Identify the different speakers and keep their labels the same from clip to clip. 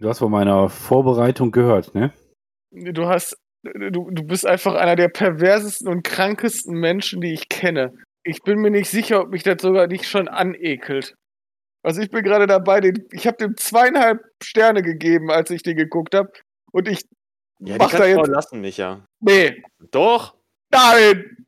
Speaker 1: Du hast von meiner Vorbereitung gehört, ne?
Speaker 2: Du hast, du, du bist einfach einer der perversesten und krankesten Menschen, die ich kenne. Ich bin mir nicht sicher, ob mich das sogar nicht schon anekelt. Also ich bin gerade dabei, den, ich habe dem zweieinhalb Sterne gegeben, als ich den geguckt habe. Und ich
Speaker 3: ja, mach da jetzt. lassen, Micha.
Speaker 2: Nee.
Speaker 3: Doch.
Speaker 2: Nein.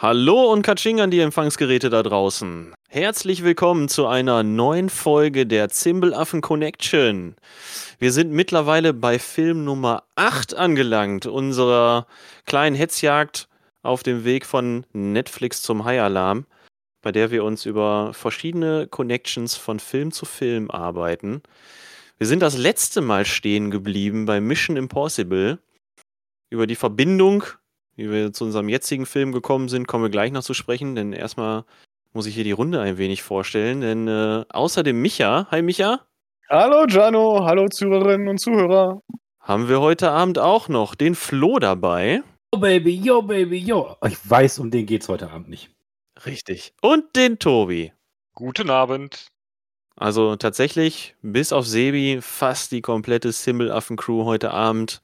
Speaker 3: Hallo und Katsching an die Empfangsgeräte da draußen. Herzlich willkommen zu einer neuen Folge der Zimbelaffen Connection. Wir sind mittlerweile bei Film Nummer 8 angelangt, unserer kleinen Hetzjagd auf dem Weg von Netflix zum High Alarm, bei der wir uns über verschiedene Connections von Film zu Film arbeiten. Wir sind das letzte Mal stehen geblieben bei Mission Impossible über die Verbindung wie wir zu unserem jetzigen Film gekommen sind, kommen wir gleich noch zu sprechen, denn erstmal muss ich hier die Runde ein wenig vorstellen, denn äh, außer dem Micha, hi Micha.
Speaker 2: Hallo Jano, hallo Zuhörerinnen und Zuhörer.
Speaker 3: Haben wir heute Abend auch noch den Flo dabei.
Speaker 1: Yo Baby, yo Baby, yo. Ich weiß, um den geht's heute Abend nicht.
Speaker 3: Richtig. Und den Tobi.
Speaker 4: Guten Abend.
Speaker 3: Also tatsächlich, bis auf Sebi, fast die komplette Simbelaffen-Crew heute Abend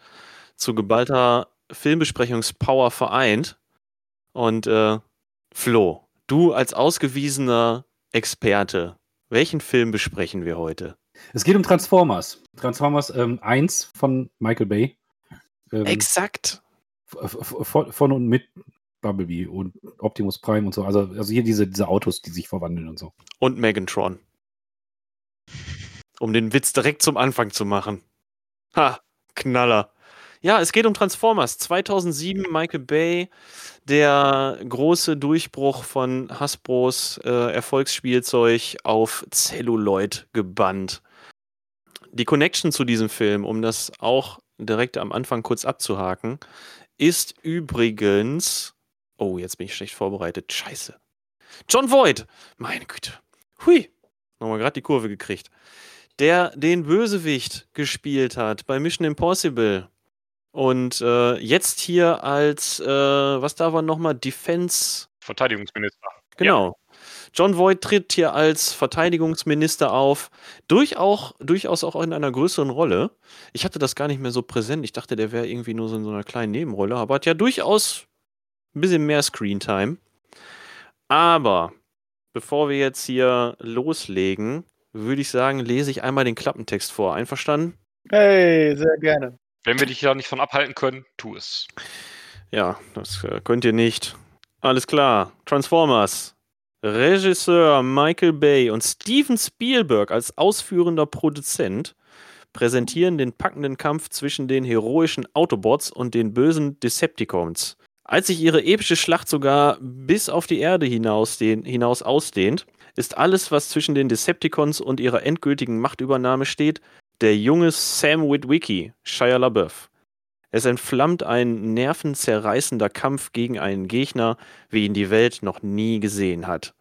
Speaker 3: zu geballter Filmbesprechungspower vereint. Und äh, Flo, du als ausgewiesener Experte, welchen Film besprechen wir heute?
Speaker 1: Es geht um Transformers. Transformers ähm, 1 von Michael Bay.
Speaker 3: Ähm, Exakt.
Speaker 1: Von, von und mit Bumblebee und Optimus Prime und so. Also, also hier diese, diese Autos, die sich verwandeln und so.
Speaker 3: Und Megantron. Um den Witz direkt zum Anfang zu machen. Ha, Knaller. Ja, es geht um Transformers. 2007 Michael Bay, der große Durchbruch von Hasbros äh, Erfolgsspielzeug auf Celluloid gebannt. Die Connection zu diesem Film, um das auch direkt am Anfang kurz abzuhaken, ist übrigens. Oh, jetzt bin ich schlecht vorbereitet. Scheiße. John Voight! Meine Güte. Hui. Nochmal gerade die Kurve gekriegt. Der den Bösewicht gespielt hat bei Mission Impossible und äh, jetzt hier als, äh, was da war nochmal, Defense.
Speaker 4: Verteidigungsminister.
Speaker 3: Genau. Ja. John Voight tritt hier als Verteidigungsminister auf, durchaus, durchaus auch in einer größeren Rolle. Ich hatte das gar nicht mehr so präsent. Ich dachte, der wäre irgendwie nur so in so einer kleinen Nebenrolle, aber hat ja durchaus ein bisschen mehr Screentime. Aber bevor wir jetzt hier loslegen, würde ich sagen, lese ich einmal den Klappentext vor. Einverstanden?
Speaker 2: Hey, sehr gerne.
Speaker 4: Wenn wir dich da nicht von abhalten können, tu es.
Speaker 3: Ja, das äh, könnt ihr nicht. Alles klar. Transformers. Regisseur Michael Bay und Steven Spielberg als ausführender Produzent präsentieren den packenden Kampf zwischen den heroischen Autobots und den bösen Decepticons. Als sich ihre epische Schlacht sogar bis auf die Erde hinaus, den, hinaus ausdehnt, ist alles, was zwischen den Decepticons und ihrer endgültigen Machtübernahme steht, der junge Sam Witwicky, Shia LaBeouf. Es entflammt ein nervenzerreißender Kampf gegen einen Gegner, wie ihn die Welt noch nie gesehen hat.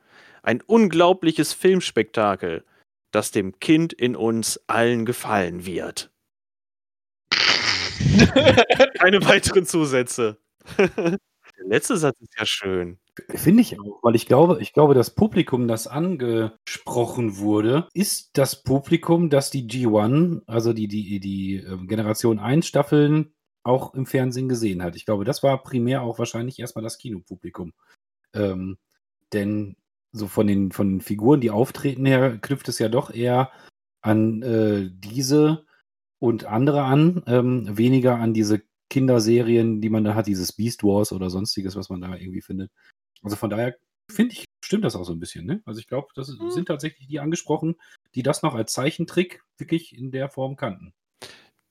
Speaker 3: Ein unglaubliches Filmspektakel, das dem Kind in uns allen gefallen wird. Keine weiteren Zusätze. Der letzte Satz ist ja schön.
Speaker 1: Finde ich auch, weil ich glaube, ich glaube, das Publikum, das angesprochen wurde, ist das Publikum, das die G1, also die, die, die ähm, Generation 1 Staffeln auch im Fernsehen gesehen hat. Ich glaube, das war primär auch wahrscheinlich erstmal das Kinopublikum. Ähm, denn so von den, von den Figuren, die auftreten her, knüpft es ja doch eher an äh, diese und andere an, ähm, weniger an diese Kinderserien, die man da hat, dieses Beast Wars oder sonstiges, was man da irgendwie findet. Also von daher finde ich, stimmt das auch so ein bisschen. Ne? Also ich glaube, das mhm. sind tatsächlich die angesprochen, die das noch als Zeichentrick wirklich in der Form kannten.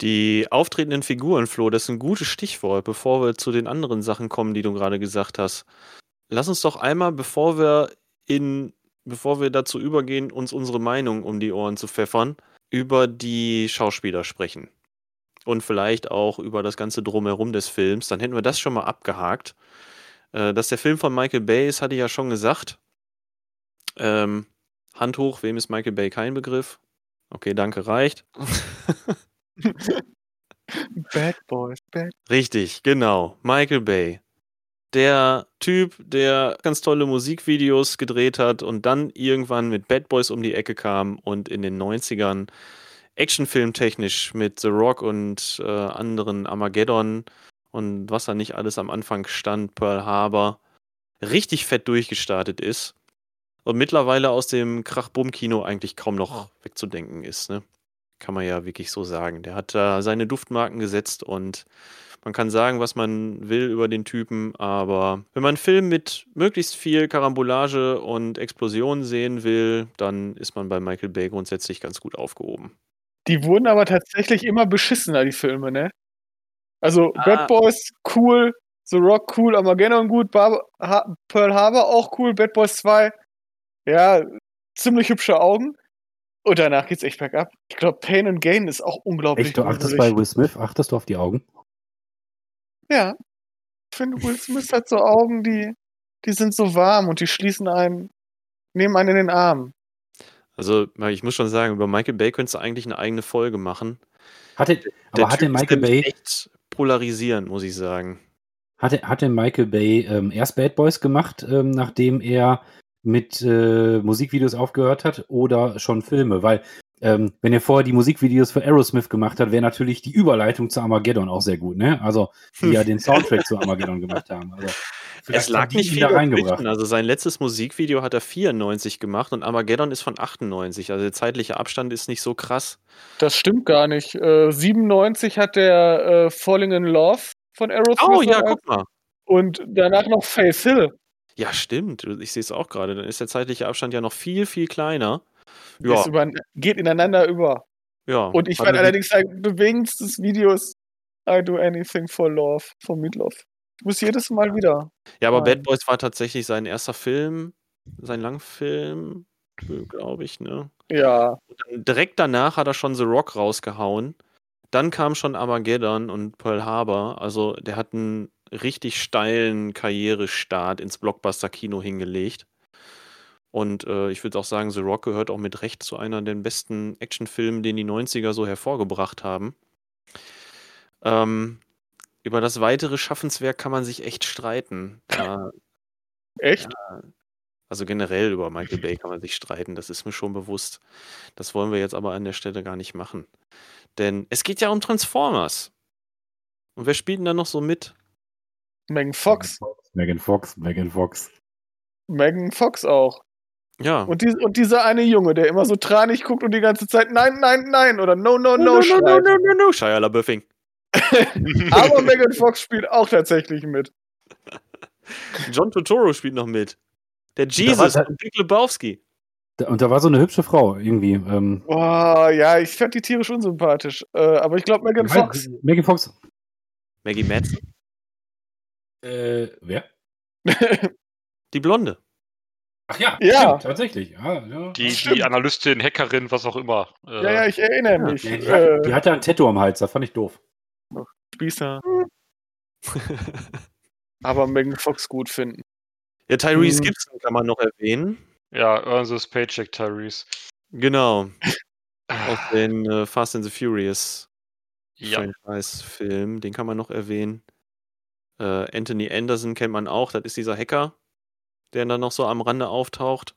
Speaker 3: Die auftretenden Figuren, Flo, das ist ein gutes Stichwort, bevor wir zu den anderen Sachen kommen, die du gerade gesagt hast. Lass uns doch einmal, bevor wir in, bevor wir dazu übergehen, uns unsere Meinung um die Ohren zu pfeffern, über die Schauspieler sprechen. Und vielleicht auch über das ganze Drumherum des Films. Dann hätten wir das schon mal abgehakt. Äh, dass der Film von Michael Bay ist, hatte ich ja schon gesagt. Ähm, Hand hoch, wem ist Michael Bay kein Begriff? Okay, danke, reicht.
Speaker 2: Bad Boys, Bad
Speaker 3: Richtig, genau. Michael Bay. Der Typ, der ganz tolle Musikvideos gedreht hat und dann irgendwann mit Bad Boys um die Ecke kam und in den 90ern actionfilmtechnisch mit The Rock und äh, anderen Armageddon und was da nicht alles am Anfang stand, Pearl Harbor, richtig fett durchgestartet ist und mittlerweile aus dem Krach-Bumm-Kino eigentlich kaum noch wegzudenken ist. Ne? Kann man ja wirklich so sagen. Der hat da seine Duftmarken gesetzt und man kann sagen, was man will über den Typen, aber wenn man einen Film mit möglichst viel Karambolage und Explosionen sehen will, dann ist man bei Michael Bay grundsätzlich ganz gut aufgehoben.
Speaker 2: Die wurden aber tatsächlich immer beschissener, die Filme, ne? Also
Speaker 3: Ah.
Speaker 2: Bad Boys cool, The Rock cool, Armageddon gut, Bar ha Pearl Harbor auch cool, Bad Boys 2, ja, ziemlich hübsche Augen. Und danach geht's echt bergab. Ich glaube, Pain and Gain ist auch unglaublich
Speaker 1: Echt, du achtest bei Will Smith, achtest du auf die Augen?
Speaker 2: Ja. Ich finde, Will Smith hat so Augen, die, die sind so warm und die schließen einen, nehmen einen in den Arm.
Speaker 3: Also, ich muss schon sagen, über Michael Bay könntest du eigentlich eine eigene Folge machen.
Speaker 1: Hatte, aber hatte Michael Bay,
Speaker 3: echt polarisierend, muss ich sagen.
Speaker 1: hatte, hatte Michael Bay ähm, erst Bad Boys gemacht, ähm, nachdem er mit äh, Musikvideos aufgehört hat oder schon Filme? Weil, ähm, wenn er vorher die Musikvideos für Aerosmith gemacht hat, wäre natürlich die Überleitung zu Armageddon auch sehr gut, ne? Also, die ja den Soundtrack zu Armageddon gemacht haben. Also,
Speaker 3: Es lag nicht viel
Speaker 1: reingebracht.
Speaker 3: Also sein letztes Musikvideo hat er 94 gemacht und Armageddon ist von 98. Also der zeitliche Abstand ist nicht so krass.
Speaker 2: Das stimmt gar nicht. Äh, 97 hat der äh, Falling in Love von Aerosmith.
Speaker 3: Oh ja, guck mal.
Speaker 2: Und danach noch Faith Hill.
Speaker 3: Ja, stimmt. Ich sehe es auch gerade. Dann ist der zeitliche Abstand ja noch viel, viel kleiner. Ja,
Speaker 2: über, geht ineinander über.
Speaker 3: ja.
Speaker 2: Und ich fand
Speaker 3: die-
Speaker 2: allerdings sein bewegendstes Video ist I Do Anything for Love von Meatloaf. Ich muss jedes Mal wieder.
Speaker 3: Ja, aber
Speaker 2: Nein.
Speaker 3: Bad Boys war tatsächlich sein erster Film, sein Langfilm, glaube ich, ne?
Speaker 2: Ja.
Speaker 3: Direkt danach hat er schon The Rock rausgehauen. Dann kam schon Armageddon und Pearl Harbor. Also der hat einen richtig steilen Karrierestart ins Blockbuster-Kino hingelegt. Und äh, ich würde auch sagen, The Rock gehört auch mit Recht zu einer der besten Actionfilmen, den die 90er so hervorgebracht haben. Ähm, über das weitere Schaffenswerk kann man sich echt streiten. Da
Speaker 2: Echt?
Speaker 3: also generell über Michael Bay kann man sich streiten, das ist mir schon bewusst. Das wollen wir jetzt aber an der Stelle gar nicht machen. Denn es geht ja um Transformers. Und wer spielt denn da noch so mit?
Speaker 2: Megan Fox.
Speaker 1: Megan Fox, Megan Fox.
Speaker 2: Megan Fox auch.
Speaker 3: Ja.
Speaker 2: Und, die, und dieser eine Junge, der immer so tranig guckt und die ganze Zeit Nein, nein, nein oder No, no, no,
Speaker 3: no, no,
Speaker 2: schreit.
Speaker 3: no, no, no, no, Shia LaBeoufing.
Speaker 2: Aber Megan Fox spielt auch tatsächlich mit.
Speaker 3: John Totoro spielt noch mit. Der Jesus
Speaker 1: da-
Speaker 3: und Big Lebowski.
Speaker 1: Da- Und da war so eine hübsche Frau irgendwie. Ähm,
Speaker 2: Boah, ja, ich fand die tierisch unsympathisch. Äh, aber ich glaube, Megan Fox.
Speaker 1: Megan Fox.
Speaker 3: Maggie Madsen.
Speaker 1: Äh, wer?
Speaker 3: Die Blonde.
Speaker 1: Ach ja,
Speaker 2: Ja.
Speaker 1: stimmt, tatsächlich. Ja, ja.
Speaker 4: Die,
Speaker 2: Stimmt.
Speaker 4: die Analystin, Hackerin, was auch immer. Äh,
Speaker 2: ja, ja, ich erinnere
Speaker 1: Ja,
Speaker 2: mich.
Speaker 1: die, die,
Speaker 2: äh,
Speaker 1: die hatte ein Tattoo am Hals, das fand ich doof.
Speaker 2: Spießer. Aber Megan Fox gut finden.
Speaker 3: Ja, Tyrese
Speaker 2: Hm.
Speaker 3: Gibson kann man noch erwähnen.
Speaker 4: ja, Earn this Paycheck, Tyrese.
Speaker 3: Genau. Aus den äh, Fast and the Furious
Speaker 4: Ja,
Speaker 3: Franchise-Film. Den kann man noch erwähnen. Äh, Anthony Anderson kennt man auch. Das ist dieser Hacker, der dann noch so am Rande auftaucht.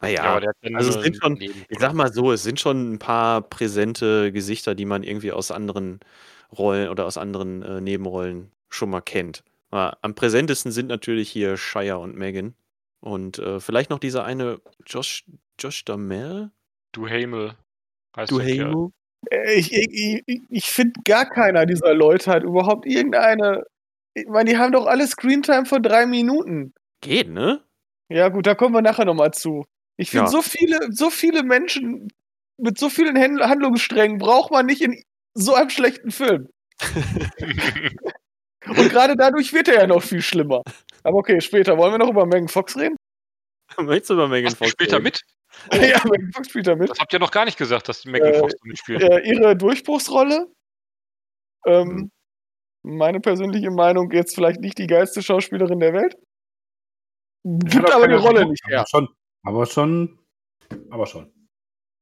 Speaker 3: Naja,
Speaker 4: ja,
Speaker 3: also es sind schon- ich sag mal so, es sind schon ein paar präsente Gesichter, die man irgendwie aus anderen Rollen oder aus anderen äh, Nebenrollen schon mal kennt. Aber am präsentesten sind natürlich hier Shire und Megan. Und äh, vielleicht noch dieser eine Josh, Josh Duhamel?
Speaker 4: Du Hamel. Heißt
Speaker 3: Du
Speaker 4: der Kerl.
Speaker 3: Hamel?
Speaker 2: Äh, Ich, ich, ich, ich finde gar keiner dieser Leute hat überhaupt irgendeine. Ich meine, die haben doch alle Screentime von drei Minuten.
Speaker 3: Geht, ne?
Speaker 2: Ja, gut, da kommen wir nachher nochmal zu. Ich finde,
Speaker 3: Ja.
Speaker 2: so viele, so viele Menschen mit so vielen Hand Handlungssträngen braucht man nicht in so einem schlechten Film. Und gerade dadurch wird er ja noch viel schlimmer. Aber okay, später. Wollen wir noch über Megan Fox reden?
Speaker 3: Möchtest du über Megan Fox
Speaker 4: spielt
Speaker 3: reden?
Speaker 4: mit?
Speaker 2: ja, Megan Fox spielt da mit.
Speaker 4: Das habt ihr noch gar nicht gesagt, dass die Megan
Speaker 2: Äh,
Speaker 4: Fox da mitspielt.
Speaker 2: äh, ihre Durchbruchsrolle. Ähm, Meine persönliche Meinung, jetzt vielleicht nicht die geilste Schauspielerin der Welt. Gibt aber die Rolle nicht her.
Speaker 1: Aber schon, aber schon, aber schon.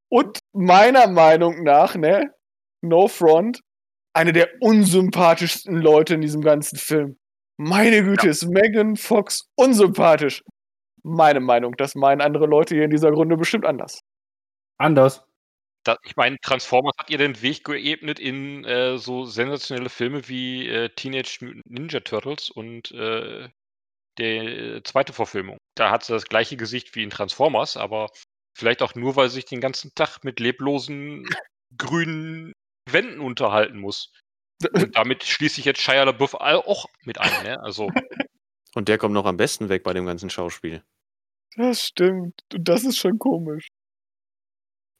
Speaker 2: Und meiner Meinung nach, ne, No Front, eine der unsympathischsten Leute in diesem ganzen Film. Meine Güte, ist Megan Fox unsympathisch. Meine Meinung, das meinen andere Leute hier in dieser Runde bestimmt anders.
Speaker 1: Anders.
Speaker 4: Da, ich meine, Transformers hat ihr den Weg geebnet in äh, so sensationelle Filme wie äh, Teenage Mutant Ninja Turtles und äh, die äh, zweite Verfilmung. Da hat sie das gleiche Gesicht wie in Transformers, aber vielleicht auch nur, weil sie sich den ganzen Tag mit leblosen grünen Wänden unterhalten muss. Und damit schließe ich jetzt Shia LaBeouf auch mit ein. Ne? Also,
Speaker 3: Und der kommt noch am besten weg bei dem ganzen Schauspiel.
Speaker 2: Das stimmt. Und das ist schon komisch.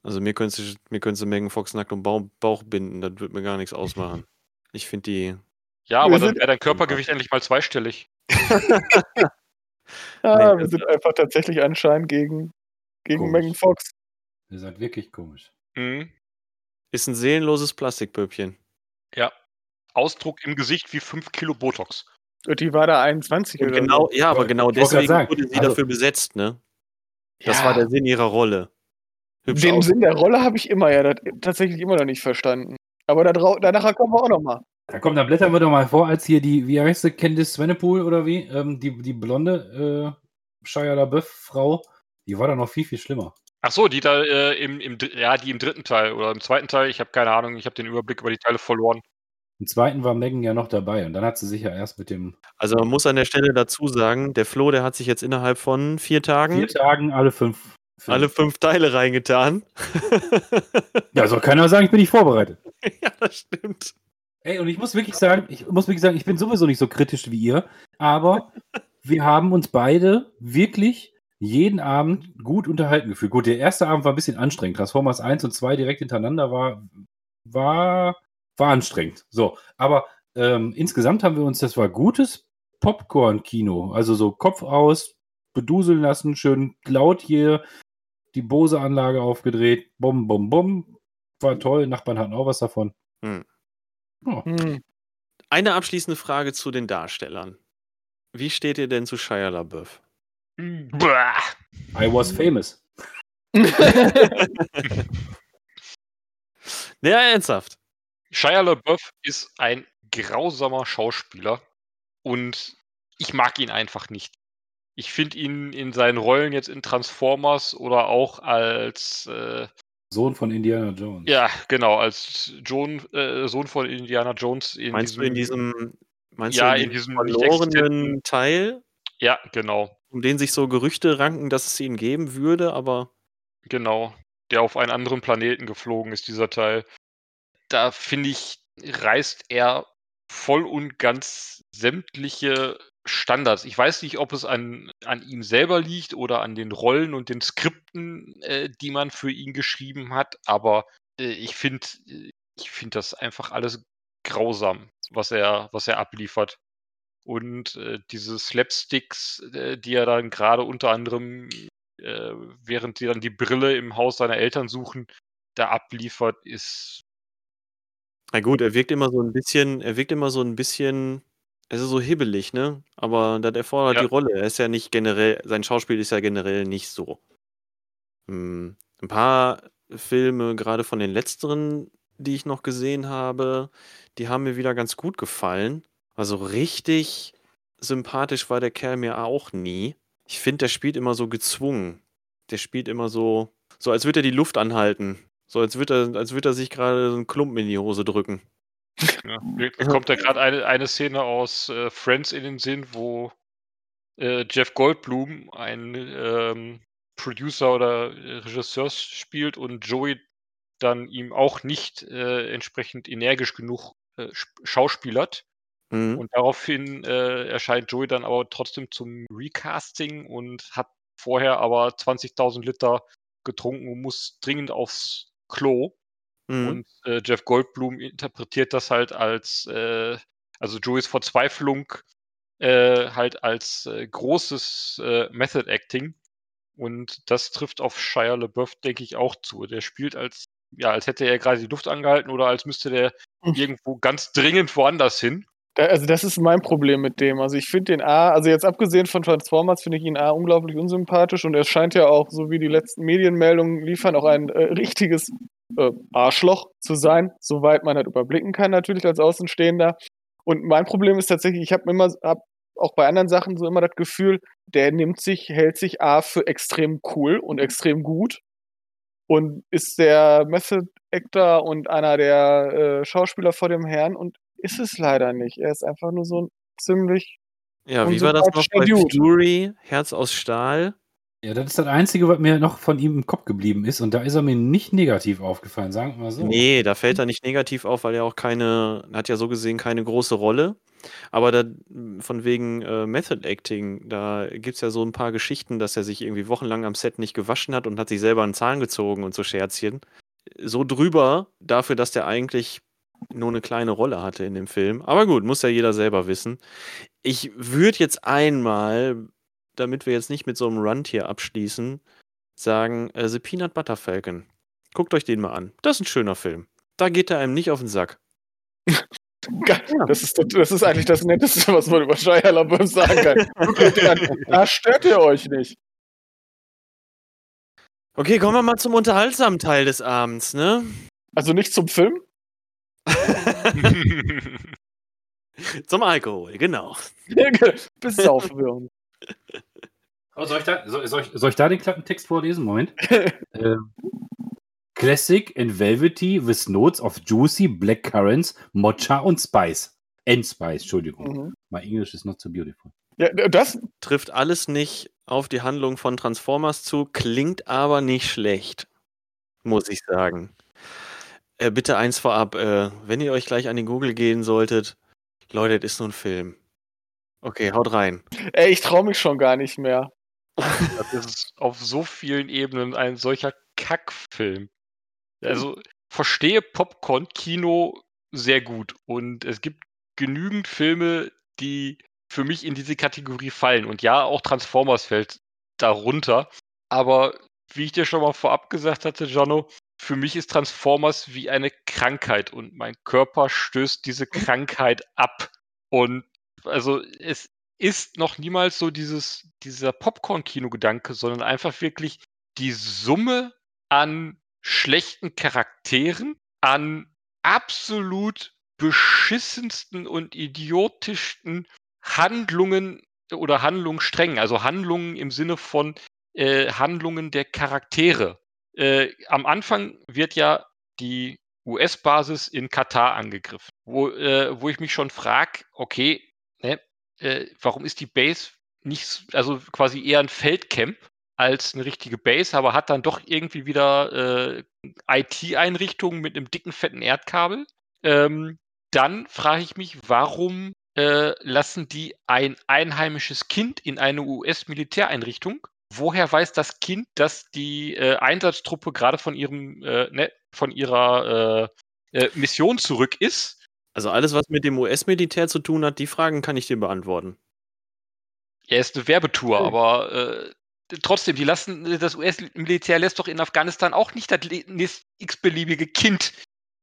Speaker 3: Also mir könntest du, mir könntest du Megan Fox nackt um Bauch, Bauch binden, das würde mir gar nichts ausmachen. Ich finde die.
Speaker 4: ja, aber dann wäre dein Körpergewicht endlich mal zweistellig.
Speaker 2: Ah,
Speaker 3: Nee,
Speaker 2: wir sind einfach tatsächlich anscheinend gegen, gegen
Speaker 1: Komisch.
Speaker 2: Megan Fox.
Speaker 1: Ihr seid wirklich komisch.
Speaker 4: Mhm.
Speaker 3: Ist ein seelenloses Plastikpöppchen.
Speaker 4: Ja. Ausdruck im Gesicht wie 5 Kilo Botox.
Speaker 2: Und die war da 21
Speaker 3: Und
Speaker 2: oder
Speaker 3: genau,
Speaker 2: so.
Speaker 3: ja, aber genau deswegen wurde sie
Speaker 1: also-
Speaker 3: dafür besetzt, ne? Das
Speaker 2: Ja,
Speaker 3: war der Sinn ihrer Rolle. Hübsch
Speaker 2: Den
Speaker 3: aus.
Speaker 2: Sinn der Rolle habe ich immer ja tatsächlich immer noch nicht verstanden. Aber da danach kommen wir auch noch mal.
Speaker 1: Da kommt, da blättern wir doch mal vor, als hier die, wie heißt sie, Candice Swanepoel oder wie? Ähm, die, die blonde äh, Shia LaBeouf-Frau, die war doch noch viel, viel schlimmer.
Speaker 4: Ach so, die da äh, im, im, ja, die im dritten Teil oder im zweiten Teil, ich habe keine Ahnung, ich habe den Überblick über die Teile verloren.
Speaker 1: Im zweiten war Megan ja noch dabei und dann hat sie sich ja erst mit dem
Speaker 3: Also man muss an der Stelle dazu sagen, der Flo, der hat sich jetzt innerhalb von vier Tagen
Speaker 1: vier Tagen alle fünf. Filme.
Speaker 3: alle fünf Teile reingetan.
Speaker 1: Ja, soll keiner sagen, ich bin nicht vorbereitet.
Speaker 3: ja, das stimmt.
Speaker 1: Ey, und ich muss wirklich sagen, ich muss wirklich sagen, ich bin sowieso nicht so kritisch wie ihr, aber wir haben uns beide wirklich jeden Abend gut unterhalten gefühlt. Gut, der erste Abend war ein bisschen anstrengend. Transformers 1 und 2 direkt hintereinander war, war, war anstrengend. So, aber ähm, insgesamt haben wir uns, das war gutes Popcorn-Kino. Also so Kopf aus, beduseln lassen, schön laut hier, die Bose-Anlage aufgedreht, bum, bum, bum. War toll, Nachbarn hatten auch was davon.
Speaker 2: Hm.
Speaker 3: Eine abschließende Frage zu den Darstellern. Wie steht ihr denn zu Shia LaBeouf?
Speaker 4: Bäh.
Speaker 1: I was famous.
Speaker 3: Ja, ernsthaft.
Speaker 4: Shia LaBeouf ist ein grausamer Schauspieler und ich mag ihn einfach nicht. Ich finde ihn in seinen Rollen jetzt in Transformers oder auch als äh,
Speaker 1: Sohn von Indiana Jones.
Speaker 4: ja genau als John, äh, Sohn von Indiana Jones in
Speaker 3: Meinst du in diesem, meinst
Speaker 4: Ja,
Speaker 3: du
Speaker 4: in diesem
Speaker 3: verlorenen Teil,
Speaker 4: ja genau
Speaker 3: um den sich so Gerüchte ranken, dass es ihn geben würde, aber
Speaker 4: Genau, der auf einen anderen Planeten geflogen ist, dieser Teil. Da finde ich, reißt er voll und ganz sämtliche Standards. Ich weiß nicht, ob es an, an ihm selber liegt oder an den Rollen und den Skripten, äh, die man für ihn geschrieben hat, aber äh, ich finde ich finde das einfach alles grausam, was er, was er abliefert. Und äh, diese Slapsticks, äh, die er dann gerade unter anderem äh, während sie dann die Brille im Haus seiner Eltern suchen, da abliefert, ist.
Speaker 3: na gut, er wirkt immer so ein bisschen, er wirkt immer so ein bisschen, es ist so hibbelig, ne? Aber das erfordert
Speaker 4: Ja.
Speaker 3: die Rolle. Er ist ja nicht generell, sein Schauspiel ist ja generell nicht so. Hm, ein paar Filme, gerade von den letzteren, die ich noch gesehen habe, die haben mir wieder ganz gut gefallen. Also richtig sympathisch war der Kerl mir auch nie. Ich finde, der spielt immer so gezwungen. Der spielt immer so, so als würde er die Luft anhalten. So als würde er, als würde er sich gerade so einen Klumpen in die Hose drücken.
Speaker 4: Ja, mir kommt da gerade eine, eine Szene aus äh, Friends in den Sinn, wo äh, Jeff Goldblum einen ähm, Producer oder äh, Regisseur spielt und Joey dann ihm auch nicht äh, entsprechend energisch genug äh, sp- schauspielert.
Speaker 3: Mhm.
Speaker 4: Und daraufhin äh, erscheint Joey dann aber trotzdem zum Recasting und hat vorher aber 20.000 Liter getrunken und muss dringend aufs Klo.
Speaker 3: Mhm.
Speaker 4: Und äh, Jeff Goldblum interpretiert das halt als, äh, also Joeys Verzweiflung äh, halt als äh, großes äh, Method Acting. Und das trifft auf Shia LaBeouf, denke ich, auch zu. Der spielt als, ja, als hätte er gerade die Luft angehalten oder als müsste der
Speaker 2: Hm.
Speaker 4: irgendwo ganz dringend woanders hin.
Speaker 2: Da, also das ist mein Problem mit dem. Also ich finde den A, also jetzt abgesehen von Transformers, finde ich ihn A unglaublich unsympathisch und er scheint ja auch, so wie die letzten Medienmeldungen liefern, auch ein äh, richtiges äh, Arschloch zu sein, soweit man das überblicken kann natürlich als Außenstehender. Und mein Problem ist tatsächlich, ich habe immer hab auch bei anderen Sachen so immer das Gefühl, der nimmt sich, hält sich A für extrem cool und extrem gut und ist der Method Actor und einer der äh, Schauspieler vor dem Herrn und ist es leider nicht. Er ist einfach nur so ein ziemlich
Speaker 3: Ja, wie war das noch bei
Speaker 2: Dude.
Speaker 3: Fury? Herz aus Stahl?
Speaker 1: Ja, das ist das Einzige, was mir noch von ihm im Kopf geblieben ist. Und da ist er mir nicht negativ aufgefallen, sagen wir mal so.
Speaker 3: Nee, da fällt er nicht negativ auf, weil er auch keine, hat ja so gesehen keine große Rolle. Aber da, von wegen äh, Method Acting, da gibt es ja so ein paar Geschichten, dass er sich irgendwie wochenlang am Set nicht gewaschen hat und hat sich selber einen Zahn gezogen und so Scherzchen. So drüber dafür, dass der eigentlich nur eine kleine Rolle hatte in dem Film. Aber gut, muss ja jeder selber wissen. Ich würde jetzt einmal, damit wir jetzt nicht mit so einem Run hier abschließen, sagen, äh, The Peanut Butter Falcon. Guckt euch den mal an. Das ist ein schöner Film. Da geht er einem nicht auf den Sack.
Speaker 2: Geil. Das ist, das ist eigentlich das Netteste, was man über Shia LaBeouf sagen kann. Da stört ihr euch nicht.
Speaker 3: Okay, kommen wir mal zum unterhaltsamen Teil des Abends, ne?
Speaker 2: Also nicht zum Film?
Speaker 3: Zum Alkohol, genau.
Speaker 2: Bis Saufwürm.
Speaker 1: Oh, soll, ich da, soll, soll, ich, soll ich da den Klappentext vorlesen? Moment. ähm, Classic and Velvety with notes of juicy black currants, Mocha und Spice. And Spice, Entschuldigung.
Speaker 2: Mhm.
Speaker 1: My English is not so beautiful.
Speaker 2: Ja, das,
Speaker 3: Trifft alles nicht auf die Handlung von Transformers zu, klingt aber nicht schlecht, muss ich sagen. Äh, bitte eins vorab, äh, wenn ihr euch gleich an den Google gehen solltet, Leute, das ist nur ein Film. Okay, haut rein.
Speaker 2: ey, ich traue mich schon gar nicht mehr.
Speaker 4: Das ist auf so vielen Ebenen ein solcher Kackfilm. Also, verstehe Popcorn-Kino sehr gut. Und es gibt genügend Filme, die für mich in diese Kategorie fallen. Und ja, auch Transformers fällt darunter. Aber wie ich dir schon mal vorab gesagt hatte, Jano, für mich ist Transformers wie eine Krankheit und mein Körper stößt diese Krankheit ab. Und also es ist noch niemals so dieses, dieser Popcorn-Kino-Gedanke, sondern einfach wirklich die Summe an schlechten Charakteren, an absolut beschissensten und idiotischsten Handlungen oder Handlungssträngen, also Handlungen im Sinne von äh, Handlungen der Charaktere. Äh, am Anfang wird ja die US-Basis in Katar angegriffen, wo, äh, wo ich mich schon frage, okay, äh, warum ist die Base nicht, also quasi eher ein Feldcamp als eine richtige Base, aber hat dann doch irgendwie wieder äh, IT-Einrichtungen mit einem dicken, fetten Erdkabel. Ähm, dann frage ich mich, warum äh, lassen die ein einheimisches Kind in eine US-Militäreinrichtung? Woher weiß das Kind, dass die äh, Einsatztruppe gerade von ihrem, äh, ne, von ihrer äh, äh, Mission zurück ist?
Speaker 3: Also alles, was mit dem US-Militär zu tun hat, die Fragen kann ich dir beantworten.
Speaker 4: Er ist eine Werbetour,
Speaker 2: Okay.
Speaker 4: aber äh, trotzdem, die lassen, das US-Militär lässt doch in Afghanistan auch nicht das x-beliebige Kind.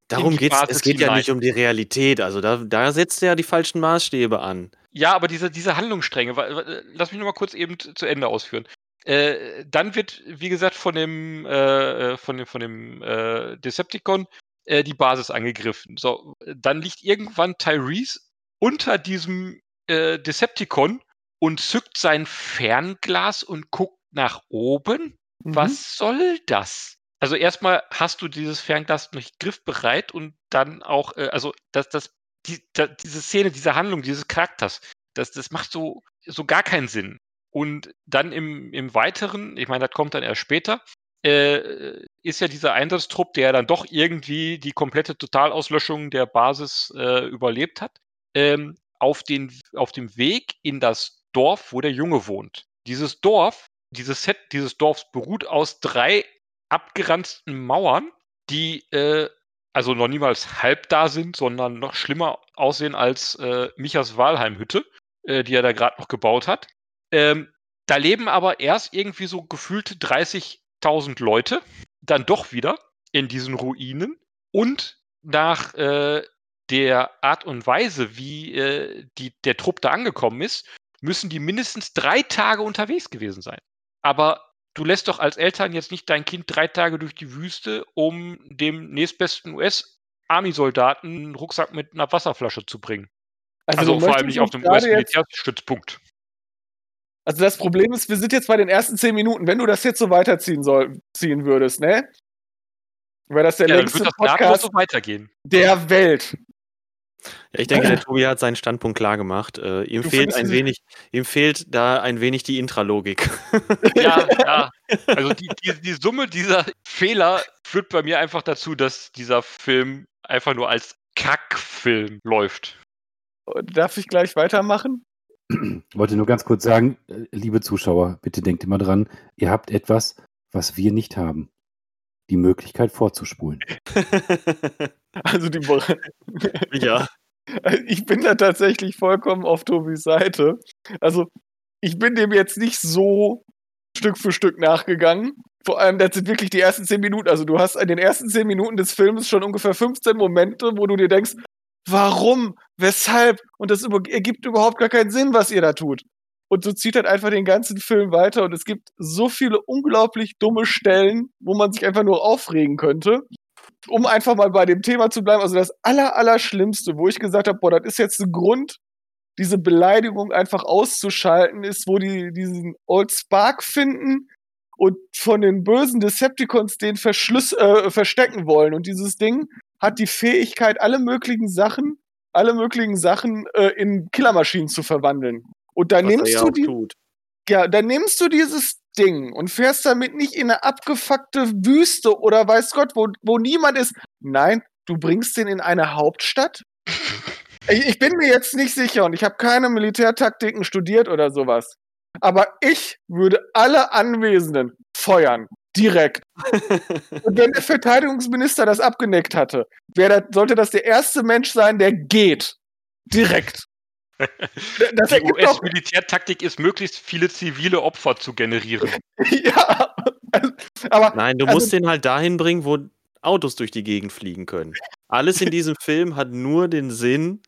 Speaker 3: Darum geht's,
Speaker 4: Basis
Speaker 3: es geht ja nicht um die Realität. Also da, da setzt er ja die falschen Maßstäbe an.
Speaker 4: Ja, aber diese, diese Handlungsstränge, lass mich noch mal kurz eben zu Ende ausführen. Äh, dann wird, wie gesagt, von dem, äh, äh, von dem, von dem äh, Decepticon äh, die Basis angegriffen. So, dann liegt irgendwann Tyrese unter diesem äh, Decepticon und zückt sein Fernglas und guckt nach oben.
Speaker 2: Mhm.
Speaker 4: Was soll das? Also erstmal hast du dieses Fernglas nicht griffbereit und dann auch, äh, also das, das, die, da, diese Szene, diese Handlung, dieses Charakters, das, das macht so, so gar keinen Sinn. Und dann im, im Weiteren, ich meine, das kommt dann erst später, äh, ist ja dieser Einsatztrupp, der dann doch irgendwie die komplette Totalauslöschung der Basis äh, überlebt hat, ähm, auf, den, auf dem Weg in das Dorf, wo der Junge wohnt. Dieses Dorf, dieses Set dieses Dorfs beruht aus drei abgeranzten Mauern, die äh, also noch niemals halb da sind, sondern noch schlimmer aussehen als äh, Michas Walheim-Hütte, äh, die er da gerade noch gebaut hat. Ähm, da leben aber erst irgendwie so gefühlte 30.000 Leute, dann doch wieder in diesen Ruinen und nach äh, der Art und Weise, wie äh, die, der Trupp da angekommen ist, müssen die mindestens drei Tage unterwegs gewesen sein. Aber du lässt doch als Eltern jetzt nicht dein Kind drei Tage durch die Wüste, um dem nächstbesten US-Army-Soldaten einen Rucksack mit einer Wasserflasche zu bringen. Also,
Speaker 2: du
Speaker 4: vor allem nicht auf dem US-Militärstützpunkt.
Speaker 2: Also das Problem ist, wir sind jetzt bei den ersten zehn Minuten. Wenn du das jetzt so weiterziehen soll, ziehen würdest, ne? Wäre das der
Speaker 4: Ja, dann
Speaker 2: längste
Speaker 4: wird das
Speaker 2: Podcast
Speaker 4: so weitergehen.
Speaker 2: der Welt.
Speaker 3: Ja, ich denke, der Tobi hat seinen Standpunkt klar gemacht. Äh, ihm
Speaker 2: Du
Speaker 3: fehlt ein wenig, ihm fehlt da ein wenig die Intralogik.
Speaker 4: Ja, ja. Also die, die, die Summe dieser Fehler führt bei mir einfach dazu, dass dieser Film einfach nur als Kackfilm läuft.
Speaker 2: Darf ich gleich weitermachen?
Speaker 1: Wollte nur ganz kurz sagen, äh, liebe Zuschauer, bitte denkt immer dran, ihr habt etwas, was wir nicht haben. Die Möglichkeit vorzuspulen.
Speaker 2: Also die
Speaker 3: ja.
Speaker 2: ich bin da tatsächlich vollkommen auf Tobis Seite. Also ich bin dem jetzt nicht so Stück für Stück nachgegangen. Vor allem, das sind wirklich die ersten zehn Minuten. Also du hast in den ersten zehn Minuten des Films schon ungefähr 15 Momente, wo du dir denkst, warum, weshalb? Und das ergibt überhaupt gar keinen Sinn, was ihr da tut. Und so zieht halt einfach den ganzen Film weiter und es gibt so viele unglaublich dumme Stellen, wo man sich einfach nur aufregen könnte. Um einfach mal bei dem Thema zu bleiben, also das aller, Allerschlimmste, wo ich gesagt habe, boah, das ist jetzt ein Grund, diese Beleidigung einfach auszuschalten, ist, wo die diesen Old Spark finden und von den bösen Decepticons den Verschluss, äh, verstecken wollen. Und dieses Ding hat die Fähigkeit, alle möglichen Sachen, alle möglichen Sachen äh, in Killermaschinen zu verwandeln. Und dann
Speaker 3: Was
Speaker 2: nimmst
Speaker 3: ja
Speaker 2: du die,
Speaker 3: tut.
Speaker 2: ja, dann nimmst du dieses Ding und fährst damit nicht in eine abgefuckte Wüste oder weiß Gott, wo, wo niemand ist. Nein, du bringst den in eine Hauptstadt. Ich, ich bin mir jetzt nicht sicher und ich habe keine Militärtaktiken studiert oder sowas. Aber ich würde alle Anwesenden feuern. Direkt. Und wenn der Verteidigungsminister das abgenickt hatte, das, sollte das der erste Mensch sein, der geht. Direkt. Das
Speaker 4: Die US-Militärtaktik ist, möglichst viele zivile Opfer zu generieren.
Speaker 2: ja, also, aber
Speaker 3: Nein, du
Speaker 2: Also-
Speaker 3: musst den halt dahin bringen, wo Autos durch die Gegend fliegen können. Alles in diesem Film hat nur den Sinn,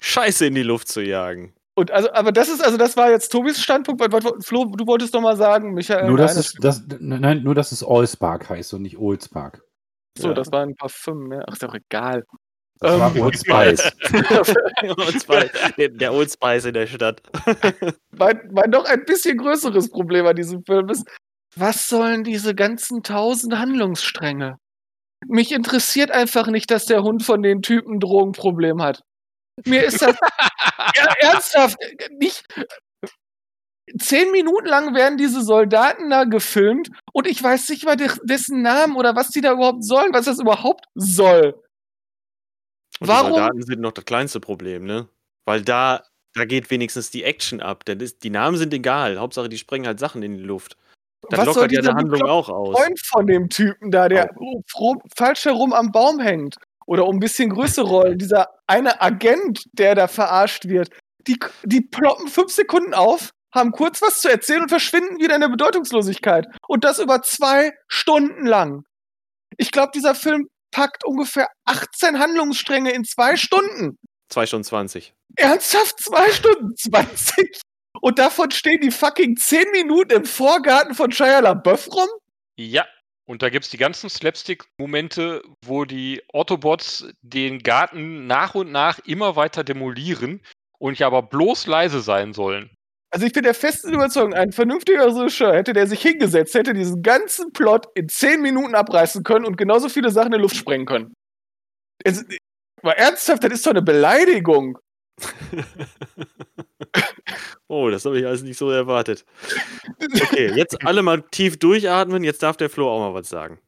Speaker 3: Scheiße in die Luft zu jagen.
Speaker 2: Und also, aber das ist also das war jetzt Tobis Standpunkt. Flo, du wolltest doch mal sagen, Michael.
Speaker 1: nur, dass es, das, nein, nur, dass es Allspark heißt und nicht Old Spark.
Speaker 2: so,
Speaker 3: Ja.
Speaker 2: das war ein Parfüm. Ja. Ach, ist doch egal.
Speaker 1: Das
Speaker 2: Ähm,
Speaker 1: war Old Spice.
Speaker 3: Old Spice, der, Old Spice in der Stadt.
Speaker 2: mein, mein noch ein bisschen größeres Problem an diesem Film ist, was sollen diese ganzen tausend Handlungsstränge? Mich interessiert einfach nicht, dass der Hund von den Typen ein Drogenproblem hat. Mir ist das ja, ernsthaft nicht. Zehn Minuten lang werden diese Soldaten da gefilmt und ich weiß nicht mal de- dessen Namen oder was die da überhaupt sollen, was das überhaupt soll.
Speaker 3: Und
Speaker 2: Warum?
Speaker 3: Die Soldaten sind noch das kleinste Problem, ne? Weil da, da geht wenigstens die Action ab. Denn die Namen sind egal. Hauptsache, die sprengen halt Sachen in die Luft. Das
Speaker 2: Was soll
Speaker 3: lockert ja der Handlung auch aus.
Speaker 2: Freund von dem Typen da, der rum, falsch herum am Baum hängt. Oder um ein bisschen größere Rollen. Dieser eine Agent, der da verarscht wird. Die, die ploppen fünf Sekunden auf, haben kurz was zu erzählen und verschwinden wieder in der Bedeutungslosigkeit. Und das über zwei Stunden lang. Ich glaube, dieser Film packt ungefähr 18 Handlungsstränge in zwei Stunden.
Speaker 3: 2 Stunden 20.
Speaker 2: Ernsthaft zwei Stunden 20? Und davon stehen die fucking 10 Minuten im Vorgarten von Shia LaBeouf rum?
Speaker 4: Ja. Und da gibt es die ganzen Slapstick-Momente, wo die Autobots den Garten nach und nach immer weiter demolieren und ja aber bloß leise sein sollen.
Speaker 2: Also ich bin der festen Überzeugung, ein vernünftiger Regisseur hätte der sich hingesetzt, hätte diesen ganzen Plot in 10 Minuten abreißen können und genauso viele Sachen in die Luft sprengen können. Es, mal ernsthaft, das ist doch eine Beleidigung.
Speaker 3: oh, das habe ich alles nicht so erwartet. Okay, jetzt alle mal tief durchatmen. Jetzt darf der Flo auch mal was sagen.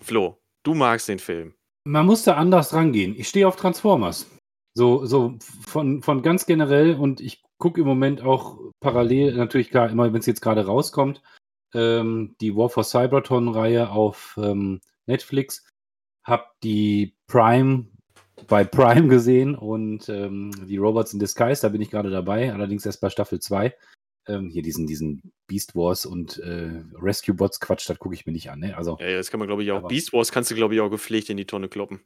Speaker 3: Flo, du magst den Film.
Speaker 1: Man muss da anders rangehen. Ich stehe auf Transformers. So, so von, von ganz generell und ich gucke im Moment auch parallel, natürlich klar, immer wenn es jetzt gerade rauskommt, ähm, die War for Cybertron-Reihe auf ähm, Netflix. Hab die Prime bei Prime gesehen und ähm, die Robots in Disguise, da bin ich gerade dabei, allerdings erst bei Staffel 2. Ähm, hier diesen, diesen Beast Wars und äh, Rescue Bots Quatsch, das gucke ich mir nicht an. Ne? Also,
Speaker 3: Ja, ja, das kann man, glaube ich, auch.
Speaker 1: Aber-
Speaker 3: Beast Wars kannst du, glaube ich, auch gepflegt in die Tonne kloppen.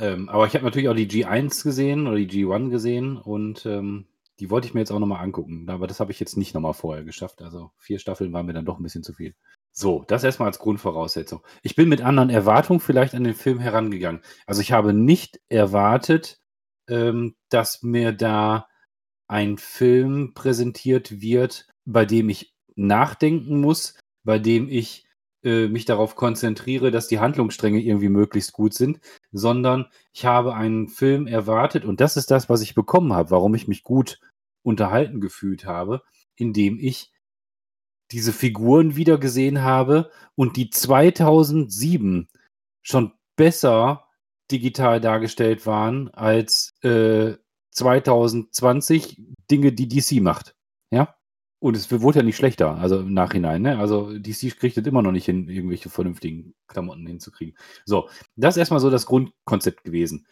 Speaker 1: Ähm, aber ich habe natürlich auch die G1 gesehen oder die G1 gesehen und ähm, die wollte ich mir jetzt auch nochmal angucken. Aber das habe ich jetzt nicht nochmal vorher geschafft. Also vier Staffeln waren mir dann doch ein bisschen zu viel. So, das erstmal als Grundvoraussetzung. Ich bin mit anderen Erwartungen vielleicht an den Film herangegangen. Also ich habe nicht erwartet, ähm, dass mir da ein Film präsentiert wird, bei dem ich nachdenken muss, bei dem ich äh, mich darauf konzentriere, dass die Handlungsstränge irgendwie möglichst gut sind, sondern ich habe einen Film erwartet und das ist das, was ich bekommen habe, warum ich mich gut unterhalten gefühlt habe, indem ich diese Figuren wieder gesehen habe und die 2007 schon besser digital dargestellt waren als äh, 2020 Dinge, die DC macht. Ja? Und es wurde ja nicht schlechter, also im Nachhinein. Ne? Also DC kriegt es immer noch nicht hin, irgendwelche vernünftigen Klamotten hinzukriegen. So, das ist erstmal so das Grundkonzept gewesen.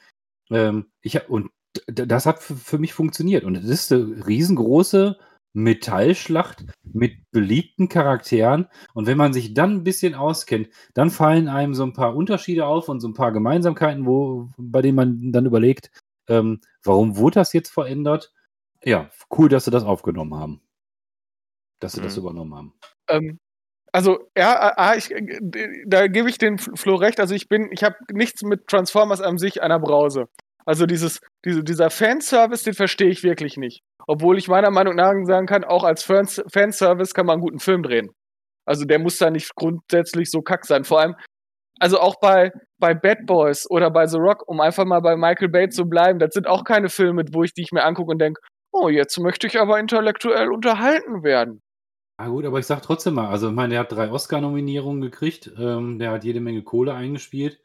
Speaker 1: Ähm, ich, und das hat für mich funktioniert. Und das ist eine riesengroße Metallschlacht mit beliebten Charakteren. Und wenn man sich dann ein bisschen auskennt, dann fallen einem so ein paar Unterschiede auf und so ein paar Gemeinsamkeiten, wo, bei denen man dann überlegt, ähm, warum wurde das jetzt verändert? Ja, cool, dass sie das aufgenommen haben. Dass sie mhm. das übernommen haben.
Speaker 2: Ähm, also, ja, ich, da gebe ich den Flo recht. Also, ich bin, ich habe nichts mit Transformers an sich einer Brause. Also dieses, diese, dieser Fanservice, den verstehe ich wirklich nicht. Obwohl ich meiner Meinung nach sagen kann, auch als Fans Fanservice kann man einen guten Film drehen. Also der muss da nicht grundsätzlich so kack sein. Vor allem, also auch bei, bei Bad Boys oder bei The Rock, um einfach mal bei Michael Bay zu bleiben, das sind auch keine Filme, wo ich die ich mir angucke und denke, oh, jetzt möchte ich aber intellektuell unterhalten werden.
Speaker 1: Na gut, aber ich sag trotzdem mal, also ich meine, der hat drei Oscar-Nominierungen gekriegt, ähm, der hat jede Menge Kohle eingespielt.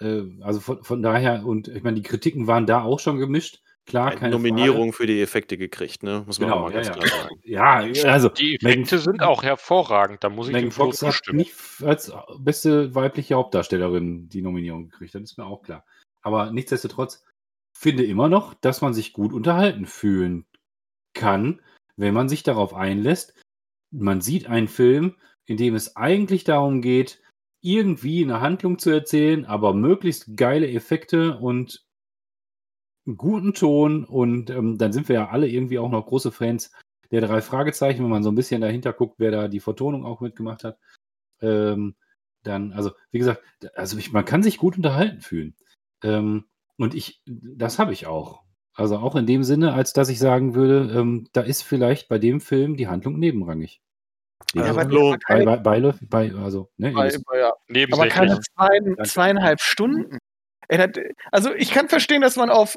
Speaker 1: Äh, also von, von daher, und ich meine, die Kritiken waren da auch schon gemischt. Klar,
Speaker 3: keine Nominierung Frage. für die Effekte gekriegt, ne?
Speaker 1: Muss man genau, auch mal ganz ja, klar sagen. Ja, also
Speaker 4: die Effekte Megan, sind auch hervorragend, da muss ich
Speaker 1: Megan Fox hat nicht als beste weibliche Hauptdarstellerin die Nominierung gekriegt, das ist mir auch klar. Aber nichtsdestotrotz finde immer noch, dass man sich gut unterhalten fühlen kann, wenn man sich darauf einlässt. Man sieht einen Film, in dem es eigentlich darum geht, irgendwie eine Handlung zu erzählen, aber möglichst geile Effekte und guten Ton. Und ähm, dann sind wir ja alle irgendwie auch noch große Fans der drei Fragezeichen, wenn man so ein bisschen dahinter guckt, wer da die Vertonung auch mitgemacht hat. Ähm, dann, also, wie gesagt, also ich, man kann sich gut unterhalten fühlen. Ähm, und ich, das habe ich auch. Also auch in dem Sinne, als dass ich sagen würde, ähm, da ist vielleicht bei dem Film die Handlung nebenrangig.
Speaker 2: Ja, aber bei,
Speaker 1: bei, bei, bei, also,
Speaker 2: ne, bei, ja. aber keine zwei, zweieinhalb Stunden. Also ich kann verstehen, dass man auf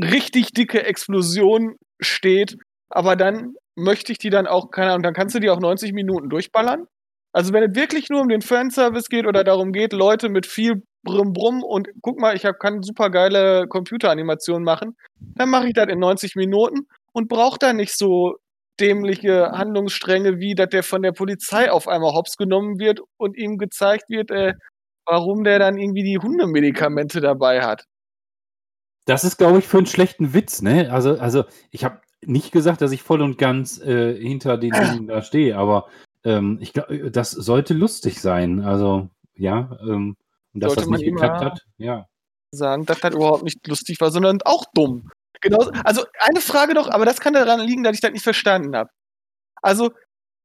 Speaker 2: richtig dicke Explosion steht, aber dann möchte ich die dann auch, keine Ahnung, dann kannst du die auch 90 Minuten durchballern. Also wenn es wirklich nur um den Fanservice geht oder darum geht, Leute mit viel Brumm Brumm und guck mal, ich hab, kann super geile Computeranimationen machen, dann mache ich das in 90 Minuten und brauche da nicht so dämliche Handlungsstränge, wie dass der von der Polizei auf einmal hops genommen wird und ihm gezeigt wird, äh, warum der dann irgendwie die Hundemedikamente dabei hat.
Speaker 1: Das ist, glaube ich, für einen schlechten Witz, ne? Also, also ich habe nicht gesagt, dass ich voll und ganz äh, hinter den Dingen da stehe, aber ähm, ich glaube, das sollte lustig sein. Also, ja, ähm, und dass sollte das nicht geklappt hat, ja.
Speaker 2: Sagen, dass das überhaupt nicht lustig war, sondern auch dumm. Genau, also eine Frage noch, aber das kann daran liegen, dass ich das nicht verstanden habe. Also,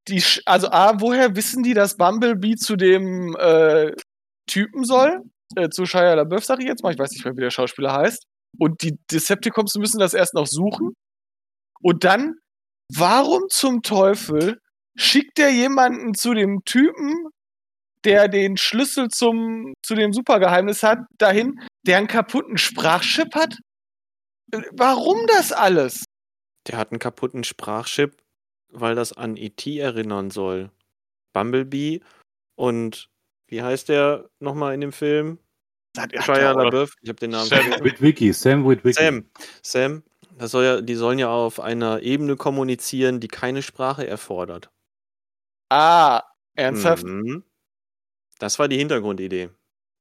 Speaker 2: die, also A, woher wissen die, dass Bumblebee zu dem äh, Typen soll? Äh, zu Shia LaBeouf, sag ich jetzt mal. Ich weiß nicht mehr, wie der Schauspieler heißt. Und die Decepticons müssen das erst noch suchen. Und dann, warum zum Teufel schickt der jemanden zu dem Typen, der den Schlüssel zum, zu dem Supergeheimnis hat, dahin, der einen kaputten Sprachchip hat? Warum das alles?
Speaker 3: Der hat einen kaputten Sprachchip, weil das an E.T. erinnern soll. Bumblebee und wie heißt der nochmal in dem Film?
Speaker 1: Shia LaBeouf, ich habe den Namen Sam Witwicky, Sam Witwicky.
Speaker 3: Sam, Sam, das soll ja, die sollen ja auf einer Ebene kommunizieren, die keine Sprache erfordert.
Speaker 2: Ah, ernsthaft? Mhm.
Speaker 3: Das war die Hintergrundidee.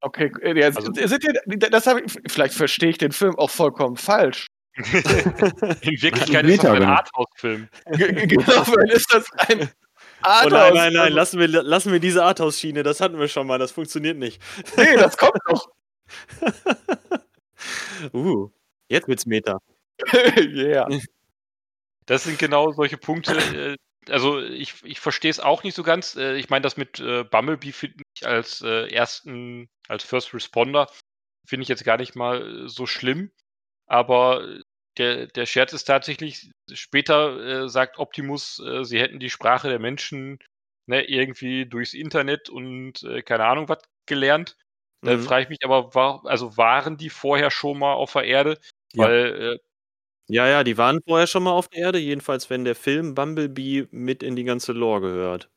Speaker 2: Okay, äh, jetzt, also, sind ihr, das ich, vielleicht verstehe ich den Film auch vollkommen falsch.
Speaker 4: In Wirklichkeit ist das ein Arthouse-Film.
Speaker 2: genau, weil ist das ein
Speaker 3: Arthouse. Oh nein, nein, nein, lassen wir, lassen wir diese Arthouse-Schiene, das hatten wir schon mal, das funktioniert nicht.
Speaker 2: Nee, das kommt noch.
Speaker 3: uh, jetzt wird's Meta.
Speaker 2: yeah.
Speaker 4: Das sind genau solche Punkte. Äh, also ich, ich verstehe es auch nicht so ganz. Äh, ich meine, das mit Bumblebee finde ich als ersten, als First Responder, finde ich jetzt gar nicht mal so schlimm. aber der, der Scherz ist tatsächlich, später äh, sagt Optimus, äh, sie hätten die Sprache der Menschen ne, irgendwie durchs Internet und äh, keine Ahnung was gelernt. Da
Speaker 3: Mhm.
Speaker 4: frage ich mich aber, war, also waren die vorher schon mal auf der Erde?
Speaker 1: Ja.
Speaker 4: Weil, äh,
Speaker 3: Ja, ja, die waren vorher schon mal auf der Erde, jedenfalls wenn der Film Bumblebee mit in die ganze Lore gehört.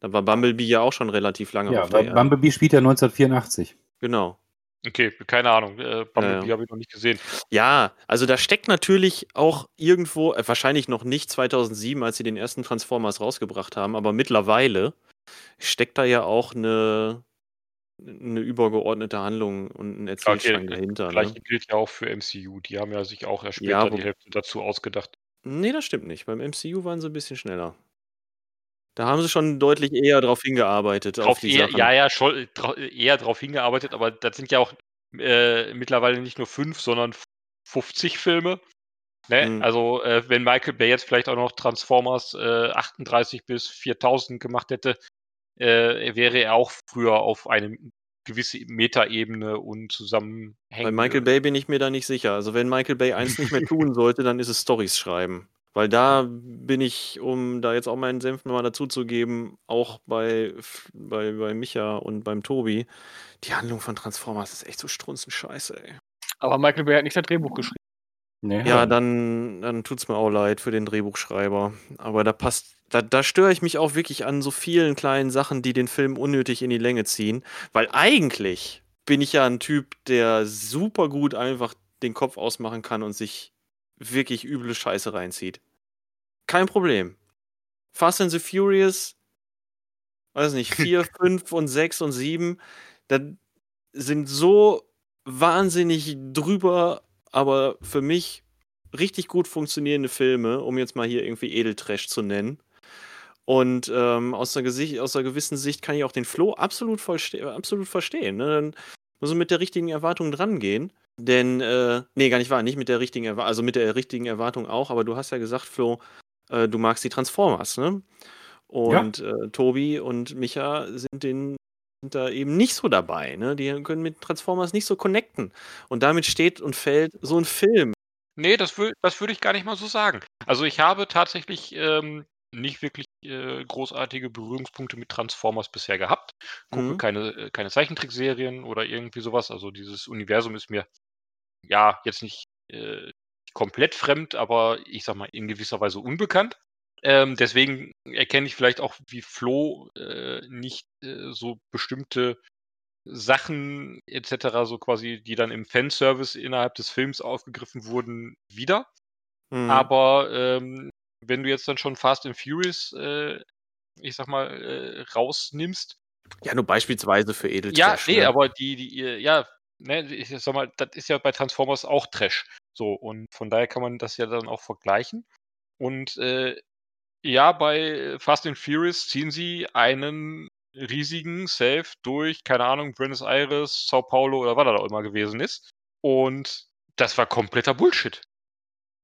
Speaker 3: Da war Bumblebee ja auch schon relativ lange
Speaker 1: Ja,
Speaker 3: auf der Erde.
Speaker 1: Bumblebee spielt ja 1984.
Speaker 3: Genau.
Speaker 4: okay, keine Ahnung, äh, Bumblebee
Speaker 3: ja.
Speaker 4: habe ich noch nicht gesehen.
Speaker 3: Ja, also da steckt natürlich auch irgendwo, äh, wahrscheinlich noch nicht 2007, als sie den ersten Transformers rausgebracht haben, aber mittlerweile steckt da ja auch eine, eine übergeordnete Handlung und ein Erzählstrang
Speaker 4: okay,
Speaker 3: dahinter.
Speaker 4: Das gleiche
Speaker 3: Ne?
Speaker 4: gilt ja auch für MCU. Die haben ja sich auch erst später
Speaker 3: Ja,
Speaker 4: die Hälfte dazu ausgedacht.
Speaker 3: Nee, das stimmt nicht. Beim MCU waren sie ein bisschen schneller. Da haben sie schon deutlich eher drauf hingearbeitet, auf
Speaker 4: Drauf
Speaker 3: die
Speaker 4: eher,
Speaker 3: Sachen.
Speaker 4: ja, ja, schon eher darauf hingearbeitet, aber das sind ja auch äh, mittlerweile nicht nur fünf, sondern 50 Filme. Ne?
Speaker 3: Mhm.
Speaker 4: Also, äh, wenn Michael Bay jetzt vielleicht auch noch Transformers äh, 38 bis 4000 gemacht hätte, äh, wäre er auch früher auf eine gewisse Metaebene und zusammenhängende.
Speaker 3: Bei Michael Bay bin ich mir da nicht sicher. Also wenn Michael Bay eins nicht mehr tun sollte, dann ist es Stories schreiben. Weil da bin ich, um da jetzt auch meinen Senf nochmal dazu zu geben, auch bei, bei, bei Micha und beim Tobi, die Handlung von Transformers ist echt so strunzenscheiße, ey.
Speaker 2: Aber Michael Bay hat nicht das Drehbuch geschrieben.
Speaker 1: Nee,
Speaker 3: Ja, dann, dann tut's mir auch leid für den Drehbuchschreiber. Aber da passt, da, da störe ich mich auch wirklich an so vielen kleinen Sachen, die den Film unnötig in die Länge ziehen. Weil eigentlich bin ich ja ein Typ, der super gut einfach den Kopf ausmachen kann und sich wirklich üble Scheiße reinzieht. Kein Problem. Fast and the Furious, weiß nicht, 4, 5 und 6 und 7, das sind so wahnsinnig drüber, aber für mich richtig gut funktionierende Filme, um jetzt mal hier irgendwie Edeltrash zu nennen. Und ähm, aus, einer Gesicht, aus einer gewissen Sicht kann ich auch den Flow absolut, absolut verstehen. Ne? Dann muss man mit der richtigen Erwartung drangehen. Denn, äh, nee, gar nicht wahr, nicht mit der richtigen Erwartung, also mit der richtigen Erwartung auch, aber du hast ja gesagt, Flo, äh, du magst die Transformers, ne? Und äh, Tobi und Micha sind den sind da eben nicht so dabei, ne? Die können mit Transformers nicht so connecten. Und damit steht und fällt so ein Film.
Speaker 4: Nee, das, wür das würde ich gar nicht mal so sagen. Also ich habe tatsächlich ähm, nicht wirklich äh, großartige Berührungspunkte mit Transformers bisher gehabt. Gucke
Speaker 3: Mhm.
Speaker 4: keine, äh, keine Zeichentrickserien oder irgendwie sowas. Also dieses Universum ist mir ja jetzt nicht äh, komplett fremd, aber ich sag mal in gewisser Weise unbekannt. Ähm, deswegen erkenne ich vielleicht auch wie Flo äh, nicht äh, so bestimmte Sachen etc., so quasi, die dann im Fanservice innerhalb des Films aufgegriffen wurden, wieder.
Speaker 3: Mhm.
Speaker 4: Aber ähm, wenn du jetzt dann schon Fast and Furious, äh, ich sag mal, äh, rausnimmst.
Speaker 3: ja, nur beispielsweise für
Speaker 4: Ja,
Speaker 3: Edeltrash.
Speaker 4: nee,
Speaker 3: ne?
Speaker 4: aber die, die, äh, ja, ne, ich sag mal, das ist ja bei Transformers auch Trash. So, und von daher kann man das ja dann auch vergleichen. Und äh, ja, bei Fast and Furious ziehen sie einen riesigen Safe durch, keine Ahnung, Buenos Aires, Sao Paulo oder was da auch immer gewesen ist. Und das war kompletter Bullshit.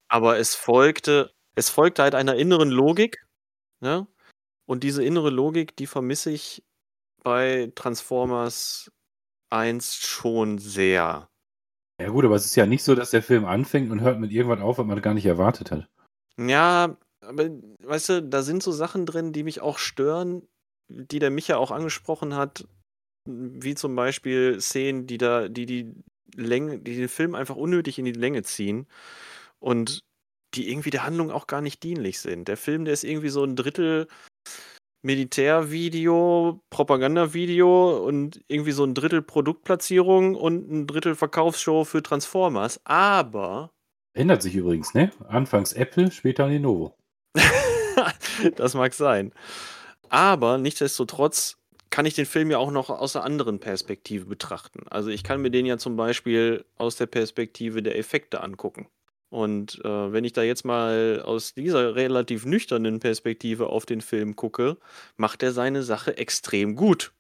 Speaker 3: Aber es folgte, es folgte halt einer inneren Logik, ne? Und diese innere Logik, die vermisse ich bei Transformers 1 schon sehr.
Speaker 1: ja gut, aber es ist ja nicht so, dass der Film anfängt und hört mit irgendwas auf, was man gar nicht erwartet hat.
Speaker 3: Ja, aber weißt du, da sind so Sachen drin, die mich auch stören, die der Micha auch angesprochen hat, wie zum Beispiel Szenen, die da, die die Länge, die den Film einfach unnötig in die Länge ziehen und die irgendwie der Handlung auch gar nicht dienlich sind. Der Film, der ist irgendwie so ein Drittel Militärvideo, Propagandavideo und irgendwie so ein Drittel Produktplatzierung und ein Drittel Verkaufsshow für Transformers. Aber
Speaker 1: Ändert sich übrigens, ne? Anfangs Apple, später Lenovo.
Speaker 3: das mag sein. Aber nichtsdestotrotz kann ich den Film ja auch noch aus einer anderen Perspektive betrachten. Also ich kann mir den ja zum Beispiel aus der Perspektive der Effekte angucken. Und äh, wenn ich da jetzt mal aus dieser relativ nüchternen Perspektive auf den Film gucke, macht er seine Sache extrem gut.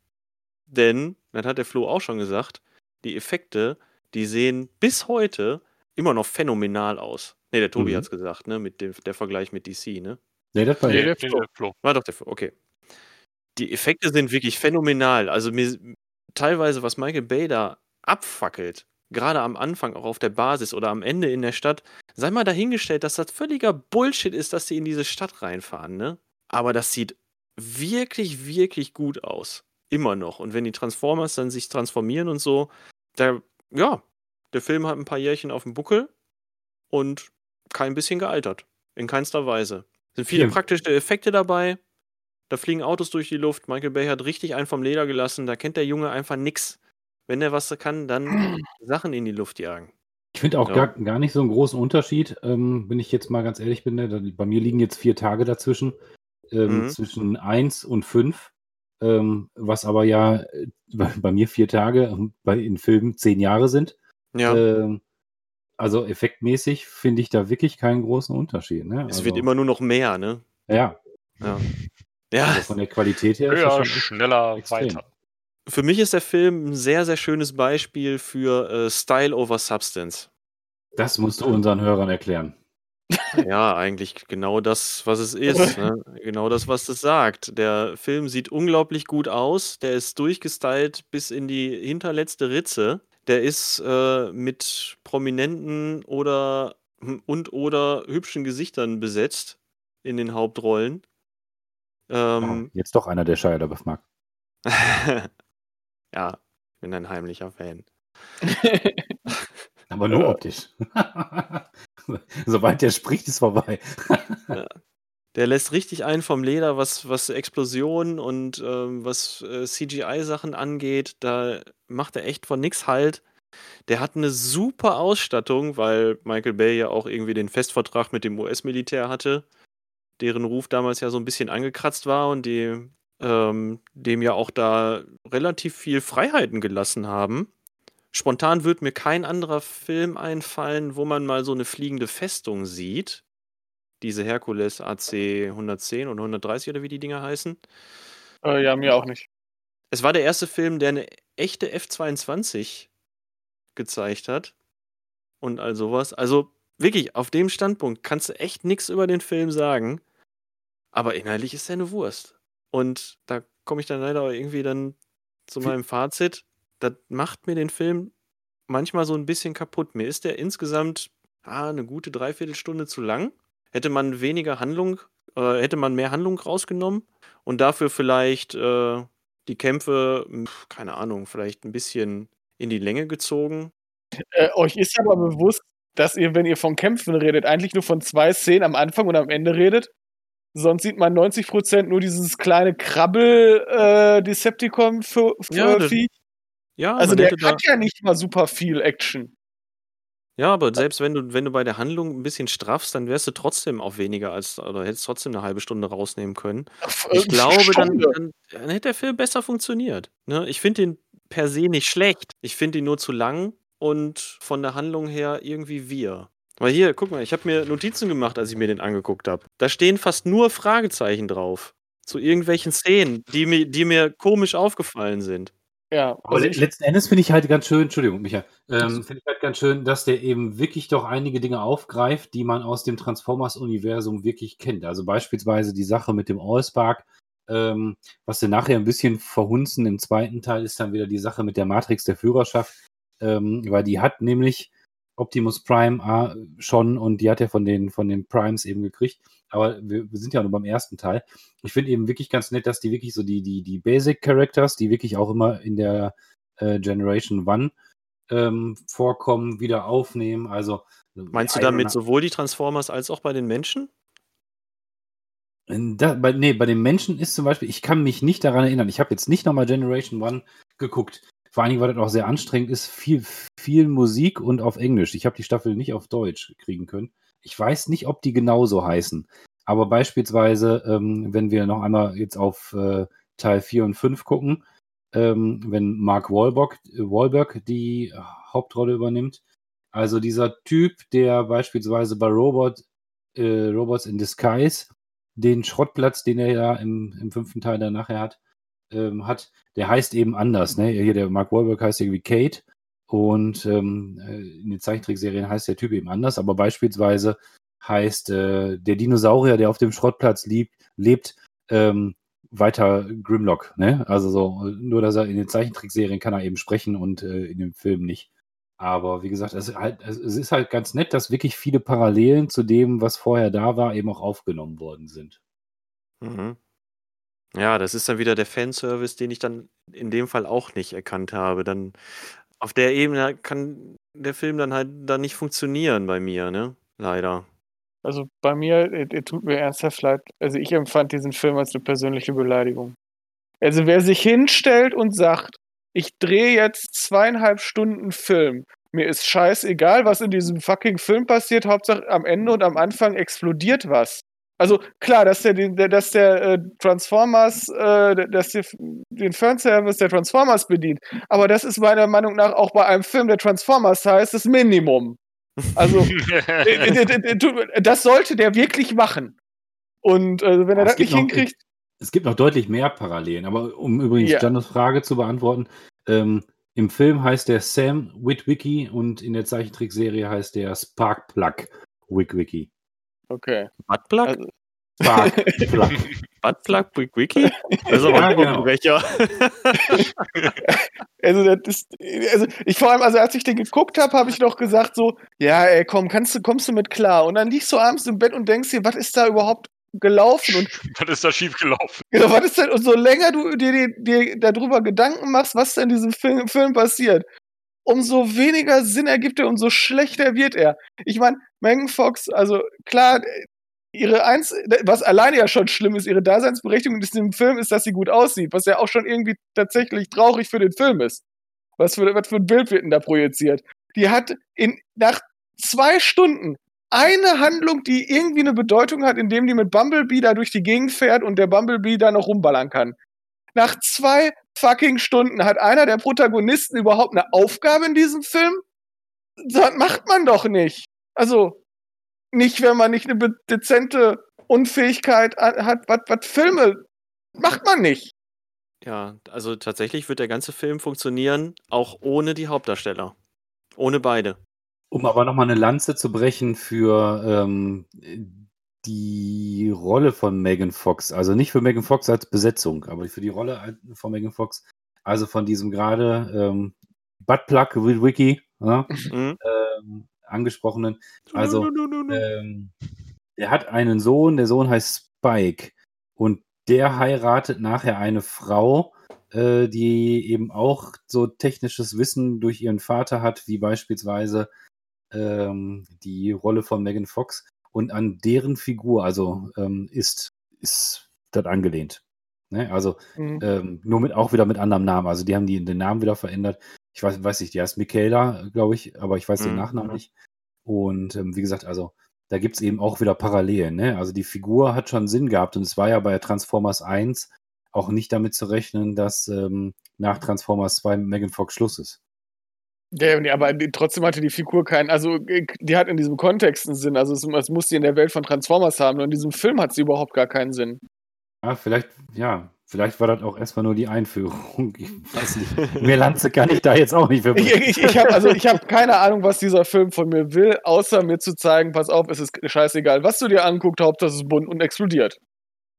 Speaker 3: Denn, das hat der Flo auch schon gesagt, die Effekte, die sehen bis heute immer noch phänomenal aus. Ne, der Tobi
Speaker 1: Mhm.
Speaker 3: hat's gesagt, ne, mit dem der Vergleich mit DC, ne?
Speaker 1: Ne, das war
Speaker 2: Nee, der Flo.
Speaker 4: der Flo.
Speaker 3: War doch der Flo, okay. Die Effekte sind wirklich phänomenal. Also mir teilweise, was Michael Bay da abfackelt, gerade am Anfang auch auf der Basis oder am Ende in der Stadt, sei mal dahingestellt, dass das völliger Bullshit ist, dass sie in diese Stadt reinfahren, ne? Aber das sieht wirklich, wirklich gut aus. Immer noch. Und wenn die Transformers dann sich transformieren und so, da, ja, der Film hat ein paar Jährchen auf dem Buckel und kein bisschen gealtert. In keinster Weise. Sind viele
Speaker 1: Ja.
Speaker 3: praktische Effekte dabei. Da fliegen Autos durch die Luft. Michael Bay hat richtig einen vom Leder gelassen. Da kennt der Junge einfach nix. Wenn der was kann, dann Sachen in die Luft jagen.
Speaker 1: Ich finde auch
Speaker 3: Ja.
Speaker 1: gar, gar nicht so einen großen Unterschied, ähm, wenn ich jetzt mal ganz ehrlich bin. Ne? Da- Bei mir liegen jetzt vier Tage dazwischen, ähm,
Speaker 3: Mhm.
Speaker 1: zwischen 1 und 5, ähm, was aber ja äh, bei, bei mir vier Tage, ähm, bei, in Filmen zehn Jahre sind.
Speaker 3: Ja,
Speaker 1: Ähm, also effektmäßig finde ich da wirklich keinen großen Unterschied. Ne?
Speaker 3: es
Speaker 1: also,
Speaker 3: wird immer nur noch mehr, ne?
Speaker 1: Ja,
Speaker 3: Ja. Ja,
Speaker 1: also von der Qualität her
Speaker 4: Höher, schneller,
Speaker 1: extrem.
Speaker 4: weiter.
Speaker 3: Für mich ist der Film ein sehr, sehr schönes Beispiel für äh, Style over Substance.
Speaker 1: Das musst du unseren Hörern erklären.
Speaker 3: Ja, eigentlich genau das, was es ist. Ne? Genau das, was es sagt. Der Film sieht unglaublich gut aus. Der ist durchgestylt bis in die hinterletzte Ritze. Der ist äh, mit prominenten oder und oder hübschen Gesichtern besetzt in den Hauptrollen. Ähm,
Speaker 1: Jetzt doch einer, der Shia LaBeouf mag.
Speaker 3: Ja, ich bin ein heimlicher Fan.
Speaker 1: Aber nur optisch. Sobald der spricht, ist vorbei.
Speaker 3: Der lässt richtig einen vom Leder, was, was Explosionen und ähm, was äh, CGI-Sachen angeht. Da macht er echt von nix Halt. Der hat eine super Ausstattung, weil Michael Bay ja auch irgendwie den Festvertrag mit dem US-Militär hatte, deren Ruf damals ja so ein bisschen angekratzt war und die ähm, dem ja auch da relativ viel Freiheiten gelassen haben. Spontan wird mir kein anderer Film einfallen, wo man mal so eine fliegende Festung sieht diese Herkules AC 110 und 130 oder wie die Dinger heißen.
Speaker 2: Äh, ja, mir auch nicht.
Speaker 3: Es war der erste Film, der eine echte F-22 gezeigt hat und all sowas. Also wirklich, auf dem Standpunkt kannst du echt nichts über den Film sagen, aber inhaltlich ist er eine Wurst. Und da komme ich dann leider irgendwie dann zu meinem Fazit. Das macht mir den Film manchmal so ein bisschen kaputt. Mir ist der insgesamt ah, eine gute Dreiviertelstunde zu lang. Hätte man weniger Handlung, äh, hätte man mehr Handlung rausgenommen und dafür vielleicht äh, die Kämpfe, pf, keine Ahnung, vielleicht ein bisschen in die Länge gezogen.
Speaker 2: Äh, euch ist aber bewusst, dass ihr, wenn ihr von Kämpfen redet, eigentlich nur von zwei Szenen am Anfang und am Ende redet. Sonst sieht man 90% nur dieses kleine Krabbel-Decepticon-Viech.
Speaker 3: Ja, das- Ja,
Speaker 2: also der hat ja nicht mal super viel Action.
Speaker 3: ja, aber selbst wenn du, wenn du bei der Handlung ein bisschen straffst, dann wärst du trotzdem auf weniger als, oder hättest trotzdem eine halbe Stunde rausnehmen können.
Speaker 2: Äh,
Speaker 3: Ich glaube, dann, dann, dann hätte der Film besser funktioniert. Ne? Ich finde ihn per se nicht schlecht. Ich finde ihn nur zu lang und von der Handlung her irgendwie wir. Weil hier, guck mal, ich habe mir Notizen gemacht, als ich mir den angeguckt habe. Da stehen fast nur Fragezeichen drauf. Zu irgendwelchen Szenen, die mir, die mir komisch aufgefallen sind.
Speaker 2: Ja,
Speaker 1: Aber
Speaker 2: also
Speaker 1: letzten Endes finde ich halt ganz schön, Entschuldigung, Micha, ähm, finde ich halt ganz schön, dass der eben wirklich doch einige Dinge aufgreift, die man aus dem Transformers-Universum wirklich kennt. Also beispielsweise die Sache mit dem Allspark, ähm, was dann nachher ein bisschen verhunzen im zweiten Teil ist dann wieder die Sache mit der Matrix der Führerschaft, ähm, weil die hat nämlich Optimus Prime äh, schon und die hat er von den, von den Primes eben gekriegt. Aber wir, wir sind ja nur beim ersten Teil. Ich finde eben wirklich ganz nett, dass die wirklich so die, die, die Basic Characters, die wirklich auch immer in der äh, Generation One ähm, vorkommen, wieder aufnehmen. Also
Speaker 3: Meinst du damit sowohl die Transformers als auch bei den Menschen?
Speaker 1: Da, bei, nee, bei den Menschen ist zum Beispiel, ich kann mich nicht daran erinnern, ich habe jetzt nicht nochmal Generation One geguckt. Vor allen Dingen, weil das auch sehr anstrengend ist, viel, viel Musik und auf Englisch. Ich habe die Staffel nicht auf Deutsch kriegen können. Ich weiß nicht, ob die genauso heißen. Aber beispielsweise, ähm, wenn wir noch einmal jetzt auf äh, Teil 4 und 5 gucken, ähm, wenn Mark Wahlberg, Wahlberg die Hauptrolle übernimmt, also dieser Typ, der beispielsweise bei Robot, äh, Robots in Disguise den Schrottplatz, den er ja im, im fünften Teil dann nachher hat, ähm, hat, der heißt eben anders. Ne? Hier der Mark Wahlberg heißt irgendwie Kate und ähm, äh, in den Zeichentrickserien heißt der Typ eben anders, aber beispielsweise heißt äh, der Dinosaurier, der auf dem Schrottplatz liebt, lebt, ähm, weiter Grimlock. Ne? Also so, nur dass er in den Zeichentrickserien kann er eben sprechen und äh, in dem Film nicht. Aber wie gesagt, es halt, es ist halt ganz nett, dass wirklich viele Parallelen zu dem, was vorher da war, eben auch aufgenommen worden sind.
Speaker 3: Mhm. Ja, das ist dann wieder der Fanservice, den ich dann in dem Fall auch nicht erkannt habe. Dann auf der Ebene kann der Film dann halt dann nicht funktionieren bei mir, ne? Leider.
Speaker 2: Also bei mir, er, er tut mir ernsthaft leid. Also ich empfand diesen Film als eine persönliche Beleidigung. Also wer sich hinstellt und sagt, ich drehe jetzt zweieinhalb Stunden Film, mir ist scheißegal, was in diesem fucking Film passiert, Hauptsache am Ende und am Anfang explodiert was. Also klar, dass der, dass der äh, Transformers, äh, dass der den Fanservice der Transformers bedient, aber das ist meiner Meinung nach auch bei einem Film, der Transformers heißt, das Minimum. Also äh, das sollte der wirklich machen. Und äh, wenn er das nicht noch, hinkriegt.
Speaker 1: Es gibt noch deutlich mehr Parallelen, aber um übrigens ja. Janos Frage zu beantworten, ähm, im Film heißt der Sam Witwicky und in der Zeichentrickserie heißt der Sparkplug Witwicky.
Speaker 2: Okay.
Speaker 3: Buttplug? Also, Sparkplug. Buttplug Witwicky? Also ja, genau.
Speaker 2: also, das ist, also ich vor allem, also als ich den geguckt habe, habe ich noch gesagt so, ja, ey, komm, kannst du, kommst du mit klar? Und dann liegst du abends im Bett und denkst dir, was ist da überhaupt gelaufen und
Speaker 4: was ist da schief gelaufen?
Speaker 2: Genau, was ist denn, und so länger du dir, dir, dir darüber Gedanken machst, was da in diesem Film, Film passiert, umso weniger Sinn ergibt er, umso schlechter wird er. Ich meine, Megan Fox, also klar, ihre eins, was alleine ja schon schlimm ist, ihre Daseinsberechtigung in diesem Film ist, dass sie gut aussieht, was ja auch schon irgendwie tatsächlich traurig für den Film ist. Was für, was für ein Bild wird denn da projiziert? Die hat in, nach zwei Stunden eine Handlung, die irgendwie eine Bedeutung hat, indem die mit Bumblebee da durch die Gegend fährt und der Bumblebee da noch rumballern kann. Nach zwei fucking Stunden hat einer der Protagonisten überhaupt eine Aufgabe in diesem Film? Das macht man doch nicht. Also, nicht, wenn man nicht eine dezente Unfähigkeit hat, was, Filme macht man nicht.
Speaker 3: Ja, also tatsächlich wird der ganze Film funktionieren, auch ohne die Hauptdarsteller. Ohne beide.
Speaker 1: Um aber nochmal eine Lanze zu brechen für ähm, die Rolle von Megan Fox. Also nicht für Megan Fox als Besetzung, aber für die Rolle von Megan Fox. Also von diesem gerade ähm, Buttplug Wiki ja, mhm. ähm, angesprochenen. Also ähm, er hat einen Sohn, der Sohn heißt Spike und der heiratet nachher eine Frau, äh, die eben auch so technisches Wissen durch ihren Vater hat, wie beispielsweise ähm, die Rolle von Megan Fox und an deren Figur, also ähm, ist, ist das angelehnt. Ne? Also mhm. ähm, nur mit auch wieder mit anderem Namen. Also die haben die, den Namen wieder verändert. Ich weiß, weiß nicht, die heißt Michaela, glaube ich, aber ich weiß mhm. den Nachnamen nicht. Und ähm, wie gesagt, also da gibt es eben auch wieder Parallelen. Ne? Also die Figur hat schon Sinn gehabt und es war ja bei Transformers 1 auch nicht damit zu rechnen, dass ähm, nach Transformers 2 Megan Fox Schluss ist.
Speaker 2: Ja, aber trotzdem hatte die Figur keinen, also die hat in diesem Kontext einen Sinn. Also es, es muss sie in der Welt von Transformers haben. Nur in diesem Film hat sie überhaupt gar keinen Sinn.
Speaker 1: Ja, vielleicht, ja, vielleicht war das auch erstmal nur die Einführung. Ich weiß nicht. Mehr Lanze kann ich da jetzt auch nicht
Speaker 2: für. Ich, ich, ich habe also, hab keine Ahnung, was dieser Film von mir will, außer mir zu zeigen, pass auf, es ist scheißegal, was du dir anguckst, Hauptsache es ist bunt und explodiert.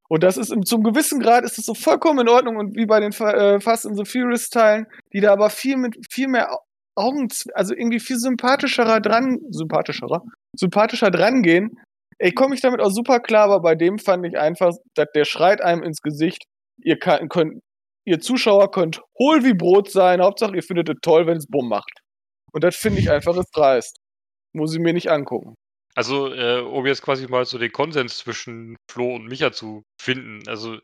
Speaker 2: Und das ist zum gewissen Grad ist das so vollkommen in Ordnung und wie bei den äh, Fast and the Furious Teilen, die da aber viel mit viel mehr Augen, also irgendwie viel sympathischerer dran, sympathischerer, sympathischer dran gehen. Ey, komme ich damit auch super klar, aber bei dem fand ich einfach, dass der schreit einem ins Gesicht, ihr kann, könnt, ihr Zuschauer könnt hohl wie Brot sein, Hauptsache ihr findet es toll, wenn es Bumm macht. Und das finde ich einfach ist dreist. Muss ich mir nicht angucken.
Speaker 4: Also, äh, um jetzt quasi mal so den Konsens zwischen Flo und Micha zu finden, also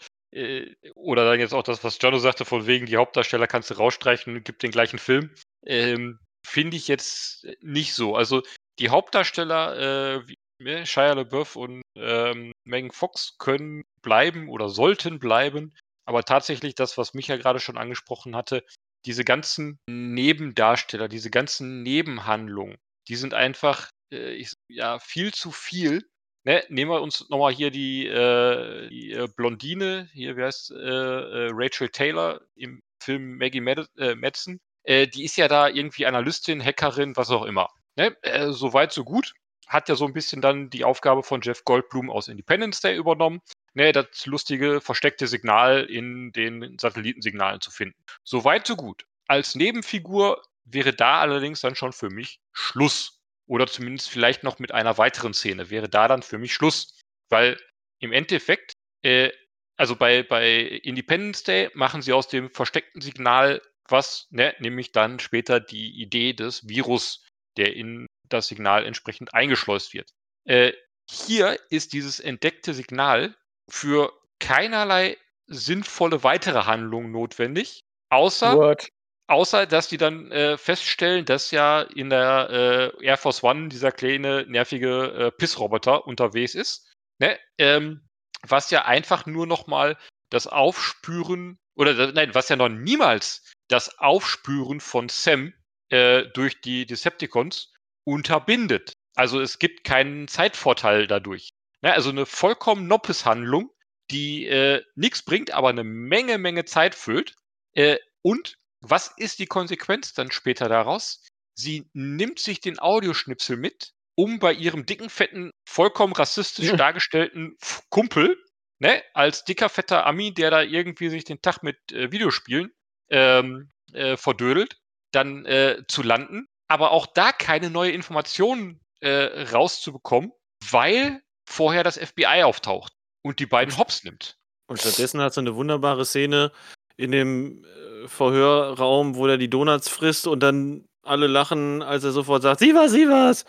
Speaker 4: oder dann jetzt auch das, was Jono sagte, von wegen die Hauptdarsteller kannst du rausstreichen und gibt den gleichen Film. Ähm, Finde ich jetzt nicht so. Also die Hauptdarsteller, äh, wie ne, Shia LaBeouf und ähm, Megan Fox können bleiben oder sollten bleiben. Aber tatsächlich das, was Micha gerade schon angesprochen hatte, diese ganzen Nebendarsteller, diese ganzen Nebenhandlungen, die sind einfach äh, ich, ja viel zu viel ne, nehmen wir uns nochmal hier die, äh, die äh, Blondine, hier, wie heißt äh, äh, Rachel Taylor im Film Maggie Mad äh, Madsen. Äh, die ist ja da irgendwie Analystin, Hackerin, was auch immer. Ne? Äh, Soweit, so gut. Hat ja so ein bisschen dann die Aufgabe von Jeff Goldblum aus Independence Day übernommen, ne, das lustige, versteckte Signal in den Satellitensignalen zu finden. Soweit, so gut. Als Nebenfigur wäre da allerdings dann schon für mich Schluss. Oder zumindest vielleicht noch mit einer weiteren Szene wäre da dann für mich Schluss. Weil im Endeffekt, äh, also bei, bei Independence Day machen sie aus dem versteckten Signal was, ne, nämlich dann später die Idee des Virus, der in das Signal entsprechend eingeschleust wird. Äh, hier ist dieses entdeckte Signal für keinerlei sinnvolle weitere Handlung notwendig, außer,
Speaker 2: What?
Speaker 4: Außer dass die dann äh, feststellen, dass ja in der äh, Air Force One dieser kleine, nervige äh, Pissroboter unterwegs ist. Ne? Ähm, was ja einfach nur nochmal das Aufspüren, oder nein, was ja noch niemals das Aufspüren von Sam äh, durch die Decepticons unterbindet. Also es gibt keinen Zeitvorteil dadurch. Ne? Also eine vollkommen Noppes-Handlung, die äh, nichts bringt, aber eine Menge, Menge Zeit füllt. Äh, und was ist die Konsequenz dann später daraus? Sie nimmt sich den Audioschnipsel mit, um bei ihrem dicken, fetten, vollkommen rassistisch
Speaker 2: Ja.
Speaker 4: dargestellten F- Kumpel, ne, als dicker, fetter Ami, der da irgendwie sich den Tag mit äh, Videospielen ähm, äh, verdödelt, dann äh, zu landen, aber auch da keine neue Informationen äh, rauszubekommen, weil vorher das FBI auftaucht und die beiden hops nimmt.
Speaker 3: Und stattdessen hat sie eine wunderbare Szene in dem äh, Verhörraum, wo er die Donuts frisst und dann alle lachen, als er sofort sagt, sie was, sie was.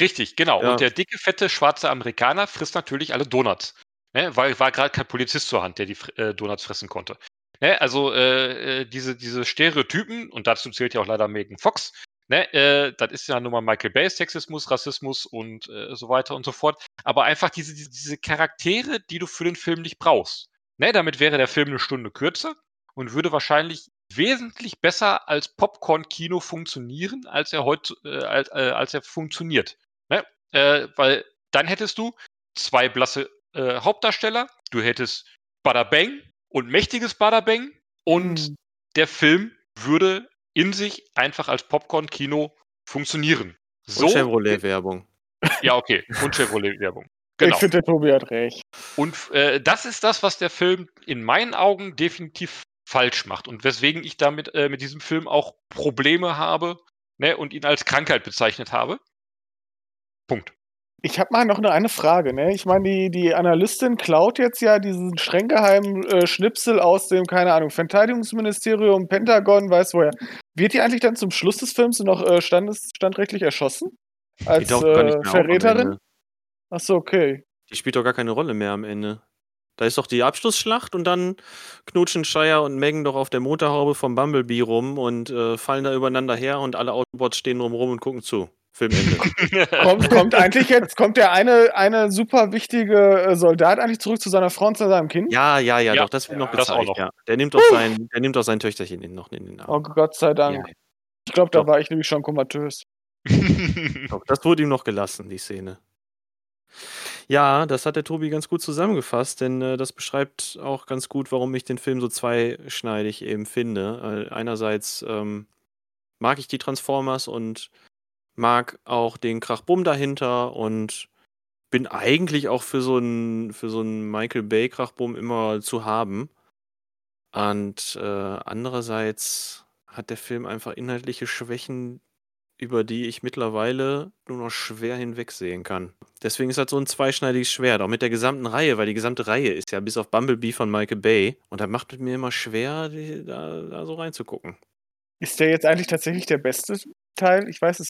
Speaker 4: Richtig, genau.
Speaker 3: Ja.
Speaker 4: Und der dicke, fette, schwarze Amerikaner frisst natürlich alle Donuts. Ne? Weil war gerade kein Polizist zur Hand, der die äh, Donuts fressen konnte. Ne? Also äh, äh, diese, diese Stereotypen, und dazu zählt ja auch leider Megan Fox, ne? äh, das ist ja nun mal Michael Bay, Sexismus, Rassismus und äh, so weiter und so fort. Aber einfach diese, diese, diese Charaktere, die du für den Film nicht brauchst. Ne? Damit wäre der Film eine Stunde kürzer und würde wahrscheinlich wesentlich besser als Popcorn-Kino funktionieren, als er heute, äh, als, äh, als er funktioniert. Ne? Äh, weil dann hättest du zwei blasse äh, Hauptdarsteller, du hättest Bada Bang und mächtiges Bada Bang und
Speaker 2: Hm.
Speaker 4: der Film würde in sich einfach als Popcorn-Kino funktionieren. So,
Speaker 3: Und Chevrolet-Werbung.
Speaker 4: ja, okay. Und Chevrolet-Werbung.
Speaker 2: Ich
Speaker 4: Genau.
Speaker 2: finde, der Tobi hat recht.
Speaker 4: Und äh, das ist das, was der Film in meinen Augen definitiv falsch macht und weswegen ich damit äh, mit diesem Film auch Probleme habe ne, und ihn als Krankheit bezeichnet habe. Punkt.
Speaker 2: Ich habe mal noch eine, eine Frage. Ne? Ich meine, die, die Analystin klaut jetzt ja diesen streng geheimen äh, Schnipsel aus dem, keine Ahnung, Verteidigungsministerium, Pentagon, weiß woher. Wird die eigentlich dann zum Schluss des Films noch äh, standes, standrechtlich erschossen? Als äh, Verräterin? Achso, okay.
Speaker 3: Die spielt doch gar keine Rolle mehr am Ende. Da ist doch die Abschlussschlacht und dann knutschen Shire und Megan doch auf der Motorhaube vom Bumblebee rum und äh, fallen da übereinander her und alle Autobots stehen drumrum und gucken zu. Filmende.
Speaker 2: Kommt, kommt eigentlich jetzt, kommt der eine, eine super wichtige äh, Soldat eigentlich zurück zu seiner Frau und zu seinem Kind?
Speaker 3: ja, ja, ja,
Speaker 4: Ja,
Speaker 3: doch, das wird noch
Speaker 4: das auch
Speaker 3: gezeigt.
Speaker 4: noch.
Speaker 3: Ja. Der nimmt doch sein, der nimmt doch sein Töchterchen in, noch in den Arm.
Speaker 2: Oh Gott sei Dank.
Speaker 3: Ja,
Speaker 2: Ich glaube, da
Speaker 3: Doch.
Speaker 2: war ich nämlich schon komatös.
Speaker 3: Doch, das wurde ihm noch gelassen, die Szene. Ja, das hat der Tobi ganz gut zusammengefasst, denn äh, das beschreibt auch ganz gut, warum ich den Film so zweischneidig eben finde. Äh, einerseits ähm, mag ich die Transformers und mag auch den Krachbumm dahinter und bin eigentlich auch für so einen für so einen Michael Bay Krachbumm immer zu haben. Und äh, andererseits hat der Film einfach inhaltliche Schwächen, über die ich mittlerweile nur noch schwer hinwegsehen kann. Deswegen ist das so ein zweischneidiges Schwert, auch mit der gesamten Reihe, weil die gesamte Reihe ist ja bis auf Bumblebee von Michael Bay und da macht es mir immer schwer, die, da, da so reinzugucken.
Speaker 2: Ist der jetzt eigentlich tatsächlich der beste Teil? Ich weiß es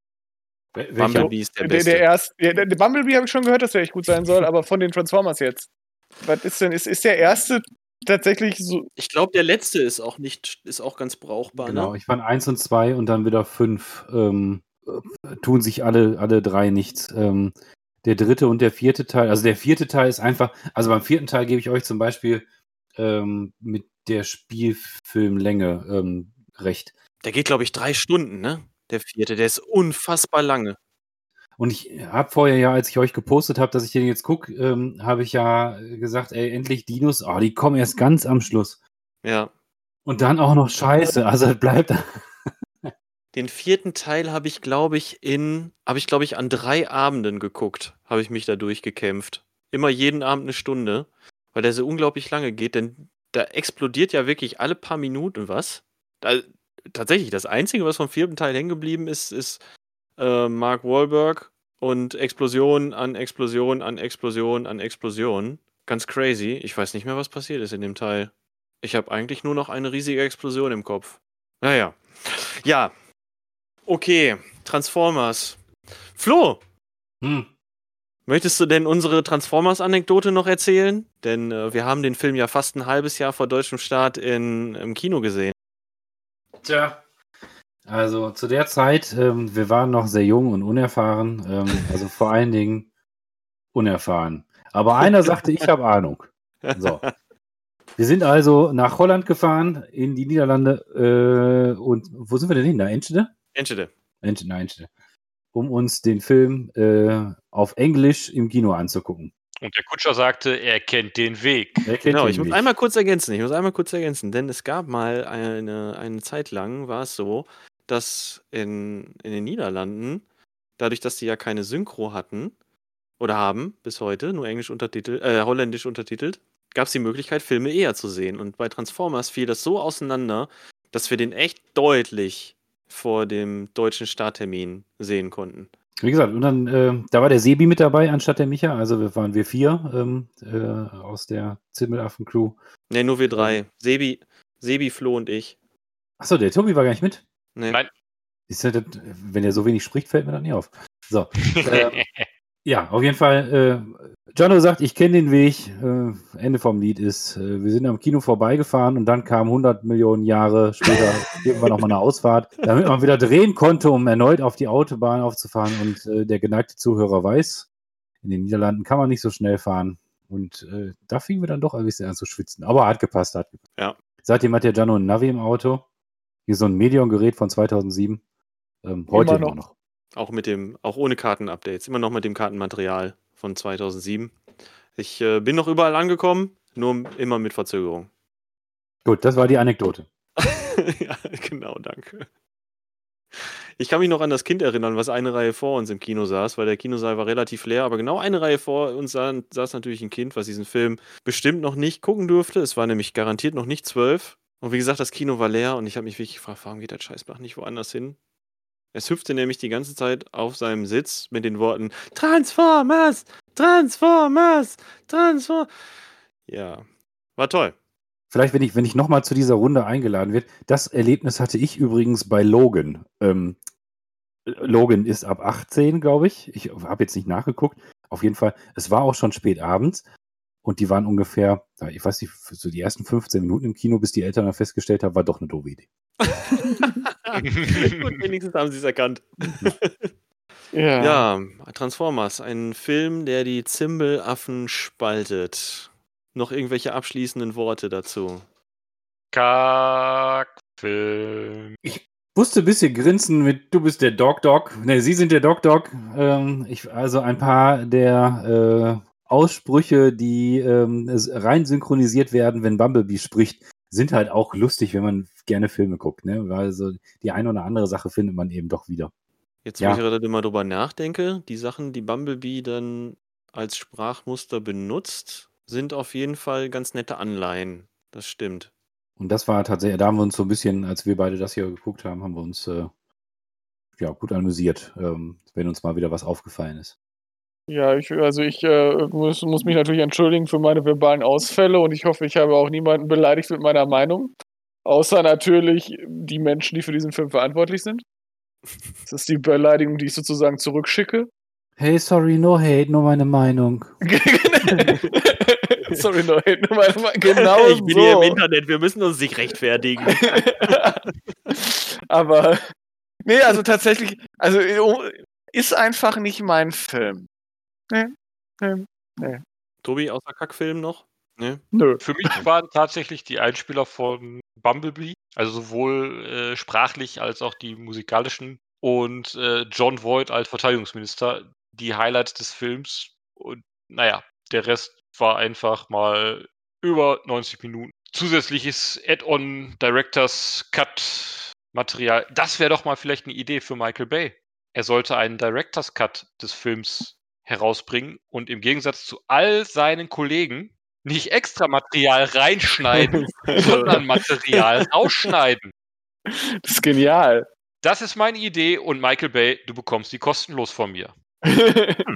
Speaker 1: Wel- welcher-
Speaker 3: Bumblebee ist der
Speaker 2: Der,
Speaker 3: Beste.
Speaker 2: der, erst, der, der Bumblebee habe ich schon gehört, dass der echt gut sein soll, aber von den Transformers jetzt. Was ist denn, ist, ist der erste tatsächlich so.
Speaker 3: ich glaube, der letzte ist auch nicht, ist auch ganz brauchbar.
Speaker 1: Genau,
Speaker 3: Ne?
Speaker 1: ich fand eins und zwei und dann wieder fünf. Ähm, äh, tun sich alle, alle drei nichts. Ähm, der dritte und der vierte Teil, also der vierte Teil ist einfach, also beim vierten Teil gebe ich euch zum Beispiel ähm, mit der Spielfilmlänge ähm, recht.
Speaker 3: Der geht, glaube ich, drei Stunden, ne? Der vierte, der ist unfassbar lange.
Speaker 1: Und ich habe vorher ja, als ich euch gepostet habe, dass ich den jetzt gucke, ähm, habe ich ja gesagt, ey, endlich Dinos, oh, die kommen erst ganz am Schluss.
Speaker 3: Ja.
Speaker 1: Und dann auch noch Scheiße, also bleibt
Speaker 3: Den vierten Teil habe ich, glaube ich, in, habe ich, glaube ich, an drei Abenden geguckt, habe ich mich da durchgekämpft. Immer jeden Abend eine Stunde, weil der so unglaublich lange geht, denn da explodiert ja wirklich alle paar Minuten was. Da, tatsächlich, das Einzige, was vom vierten Teil hängen geblieben ist, ist äh, Mark Wahlberg und Explosion an Explosion an Explosion an Explosion. Ganz crazy. Ich weiß nicht mehr, was passiert ist in dem Teil. Ich habe eigentlich nur noch eine riesige Explosion im Kopf. Naja. Ja. Okay. Transformers. Flo,
Speaker 1: Hm.
Speaker 3: möchtest du denn unsere Transformers-Anekdote noch erzählen? Denn äh, wir haben den Film ja fast ein halbes Jahr vor deutschem Start in, im Kino gesehen.
Speaker 1: Tja. Also zu der Zeit, ähm, wir waren noch sehr jung und unerfahren, ähm, also vor allen Dingen unerfahren. Aber einer sagte, ich habe Ahnung. So. Wir sind also nach Holland gefahren, in die Niederlande äh, und wo sind wir denn hin? Na, Enschede?
Speaker 3: Enschede.
Speaker 1: Enschede, nein, Enschede. Um uns den Film äh, auf Englisch im Kino anzugucken.
Speaker 4: Und der Kutscher sagte, er kennt den Weg.
Speaker 1: Kennt
Speaker 3: Genau,
Speaker 1: den
Speaker 3: ich muss
Speaker 1: Weg?
Speaker 3: einmal kurz ergänzen. Ich muss einmal kurz ergänzen, denn es gab mal eine, eine Zeit lang, war es so, dass in, in den Niederlanden, dadurch, dass die ja keine Synchro hatten oder haben bis heute, nur englisch untertitelt, äh, holländisch untertitelt, gab es die Möglichkeit, Filme eher zu sehen. Und bei Transformers fiel das so auseinander, dass wir den echt deutlich vor dem deutschen Starttermin sehen konnten.
Speaker 1: Wie gesagt, und dann, äh, da war der Sebi mit dabei anstatt der Micha. Also wir waren wir vier ähm, äh, aus der Zimmelaffen-Crew.
Speaker 3: Ne, nur wir drei. Sebi, Sebi, Flo und ich.
Speaker 1: Achso, der Tobi war gar nicht mit.
Speaker 3: Nee.
Speaker 4: Nein.
Speaker 1: Ist das, wenn er so wenig spricht, fällt mir das nicht auf. So. äh, ja, auf jeden Fall. Äh, Jono sagt, ich kenne den Weg. Äh, Ende vom Lied ist, äh, wir sind am Kino vorbeigefahren und dann kam 100 Millionen Jahre später irgendwann nochmal eine Ausfahrt, damit man wieder drehen konnte, um erneut auf die Autobahn aufzufahren. Und äh, der geneigte Zuhörer weiß, in den Niederlanden kann man nicht so schnell fahren. Und äh, da fingen wir dann doch ein bisschen an zu schwitzen. Aber hat gepasst, hat gepasst.
Speaker 3: Ja.
Speaker 1: Seitdem hat der Jano ein Navi im Auto. Hier so ein Medion-Gerät von 2007. Ähm, heute
Speaker 2: Immer noch.
Speaker 1: noch.
Speaker 3: Auch mit dem, auch ohne Kartenupdates, immer noch mit dem Kartenmaterial von 2007. Ich äh, bin noch überall angekommen, nur immer mit Verzögerung.
Speaker 1: Gut, das war die Anekdote.
Speaker 3: ja, genau, danke. Ich kann mich noch an das Kind erinnern, was eine Reihe vor uns im Kino saß, weil der Kinosaal war relativ leer, aber genau eine Reihe vor uns sa- saß natürlich ein Kind, was diesen Film bestimmt noch nicht gucken durfte. Es war nämlich garantiert noch nicht zwölf. Und wie gesagt, das Kino war leer und ich habe mich wirklich gefragt, warum geht der Scheißbach nicht woanders hin? Es hüpfte nämlich die ganze Zeit auf seinem Sitz mit den Worten Transformers! Transformers! Transformers! Ja, war toll.
Speaker 1: Vielleicht, wenn ich, wenn ich nochmal zu dieser Runde eingeladen wird. Das Erlebnis hatte ich übrigens bei Logan. Ähm, Logan ist ab 18, glaube ich. Ich habe jetzt nicht nachgeguckt. Auf jeden Fall, es war auch schon spät abends. Und die waren ungefähr, ich weiß nicht, so die ersten 15 Minuten im Kino, bis die Eltern dann festgestellt haben, war doch eine doofe Idee.
Speaker 3: Gut, wenigstens haben sie es erkannt.
Speaker 2: Ja.
Speaker 3: Ja, Transformers, ein Film, der die Zimbelaffen spaltet. Noch irgendwelche abschließenden Worte dazu?
Speaker 4: Kackfilm.
Speaker 1: Musste ein bisschen grinsen mit, du bist der Dog Dog. Ne, Sie sind der Dog Dog. Ähm, ich, also ein paar der äh, Aussprüche, die ähm, rein synchronisiert werden, wenn Bumblebee spricht, sind halt auch lustig, wenn man gerne Filme guckt. Ne? Weil so die eine oder andere Sache findet man eben doch wieder.
Speaker 3: Jetzt, wo
Speaker 1: Ja.
Speaker 3: ich gerade mal drüber nachdenke, die Sachen, die Bumblebee dann als Sprachmuster benutzt, sind auf jeden Fall ganz nette Anleihen. Das stimmt.
Speaker 1: Und das war tatsächlich, da haben wir uns so ein bisschen, als wir beide das hier geguckt haben, haben wir uns äh, ja gut amüsiert, ähm, wenn uns mal wieder was aufgefallen ist.
Speaker 2: Ja, ich, also ich äh, muss, muss mich natürlich entschuldigen für meine verbalen Ausfälle und ich hoffe, ich habe auch niemanden beleidigt mit meiner Meinung. Außer natürlich die Menschen, die für diesen Film verantwortlich sind. Das ist die Beleidigung, die ich sozusagen zurückschicke.
Speaker 1: Hey, sorry, no hate, nur meine Meinung.
Speaker 2: Sorry, no, hate, nur meine Meinung. Genau
Speaker 3: ich bin
Speaker 2: so.
Speaker 3: hier im Internet, wir müssen uns nicht rechtfertigen.
Speaker 2: Aber, nee, also tatsächlich, also ist einfach nicht mein Film. Nee, nee,
Speaker 3: Tobi, außer Kackfilm noch? Ne?
Speaker 2: nö.
Speaker 4: Für mich waren tatsächlich die Einspieler von Bumblebee, also sowohl äh, sprachlich als auch die musikalischen und äh, John Voight als Verteidigungsminister die Highlights des Films. Und naja, der Rest war einfach mal über 90 Minuten. Zusätzliches Add-on Directors Cut Material. Das wäre doch mal vielleicht eine Idee für Michael Bay. Er sollte einen Directors Cut des Films herausbringen und im Gegensatz zu all seinen Kollegen nicht extra Material reinschneiden, sondern Material rausschneiden.
Speaker 2: Das ist genial.
Speaker 4: Das ist meine Idee und Michael Bay, du bekommst die kostenlos von mir.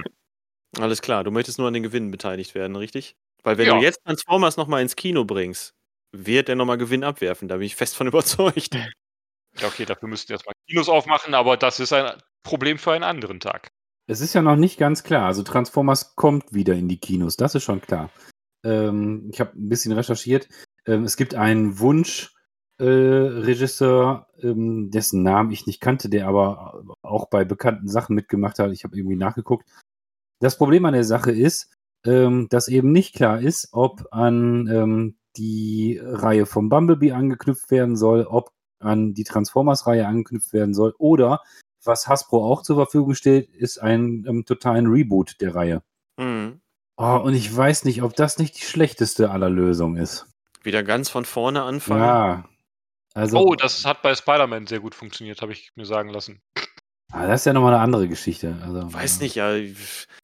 Speaker 3: Alles klar, du möchtest nur an den Gewinnen beteiligt werden, richtig? Weil wenn
Speaker 4: Ja.
Speaker 3: du jetzt Transformers nochmal ins Kino bringst, wird er nochmal Gewinn abwerfen. Da bin ich fest von überzeugt.
Speaker 4: Ja, okay, dafür müssten wir erstmal Kinos aufmachen, aber das ist ein Problem für einen anderen Tag.
Speaker 1: Es ist ja noch nicht ganz klar. Also Transformers kommt wieder in die Kinos, das ist schon klar. Ähm, ich habe ein bisschen recherchiert. Ähm, es gibt einen Wunsch-Regisseur, ähm, dessen Namen ich nicht kannte, der aber auch bei bekannten Sachen mitgemacht hat. Ich habe irgendwie nachgeguckt. Das Problem an der Sache ist, ähm, dass eben nicht klar ist, ob an ähm, die Reihe vom Bumblebee angeknüpft werden soll, ob an die Transformers-Reihe angeknüpft werden soll oder was Hasbro auch zur Verfügung steht, ist ein ähm, totalen Reboot der Reihe.
Speaker 3: Mhm.
Speaker 1: Oh, und ich weiß nicht, ob das nicht die schlechteste aller Lösungen ist.
Speaker 3: Wieder ganz von vorne anfangen.
Speaker 1: Ja. Also,
Speaker 4: Oh, das hat bei Spider-Man sehr gut funktioniert, habe ich mir sagen lassen.
Speaker 1: ah, das ist ja nochmal eine andere Geschichte. Also,
Speaker 3: Weiß nicht, ja.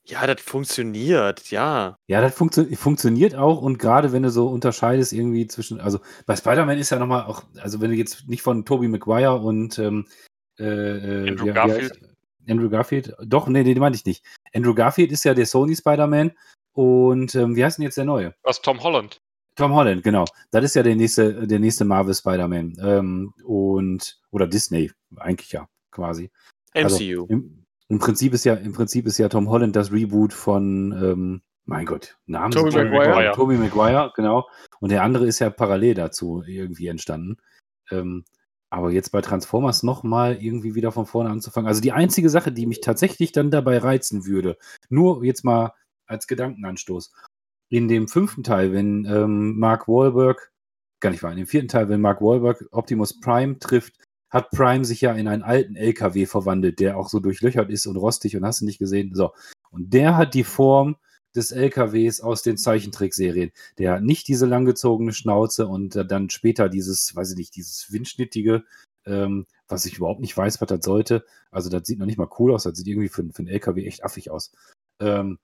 Speaker 3: Ja, das funktioniert, ja.
Speaker 1: Ja, das funktio funktioniert auch und gerade wenn du so unterscheidest irgendwie zwischen, also bei Spider-Man ist ja nochmal auch, also wenn du jetzt nicht von Tobey Maguire und ähm, äh, äh,
Speaker 4: Andrew
Speaker 1: wie-
Speaker 4: Garfield?
Speaker 1: Andrew Garfield, doch, nee, nee, den meinte ich nicht. Andrew Garfield ist ja der Sony Spider-Man und ähm, wie heißt denn jetzt der neue?
Speaker 4: Was Tom Holland?
Speaker 1: Tom Holland, genau. Das ist ja der nächste, der nächste Marvel Spider-Man. Ähm, und, oder Disney, eigentlich ja, quasi. Also,
Speaker 3: MCU.
Speaker 1: Im, Im Prinzip ist ja, im Prinzip ist ja Tom Holland das Reboot von, ähm, mein Gott, Namen
Speaker 2: Tobey Maguire.
Speaker 1: Tobey Maguire, genau. Und der andere ist ja parallel dazu irgendwie entstanden. Ähm, aber jetzt bei Transformers nochmal irgendwie wieder von vorne anzufangen. Also die einzige Sache, die mich tatsächlich dann dabei reizen würde, nur jetzt mal als Gedankenanstoß. In dem fünften Teil, wenn ähm, Mark Wahlberg, gar nicht wahr, in dem vierten Teil, wenn Mark Wahlberg Optimus Prime trifft, hat Prime sich ja in einen alten LKW verwandelt, der auch so durchlöchert ist und rostig und hast du nicht gesehen. So. Und der hat die Form des LKWs aus den Zeichentrickserien. Der hat nicht diese langgezogene Schnauze und äh, dann später dieses, weiß ich nicht, dieses windschnittige, ähm, was ich überhaupt nicht weiß, was das sollte. Also das sieht noch nicht mal cool aus, das sieht irgendwie für, für einen LKW echt affig aus. Ähm,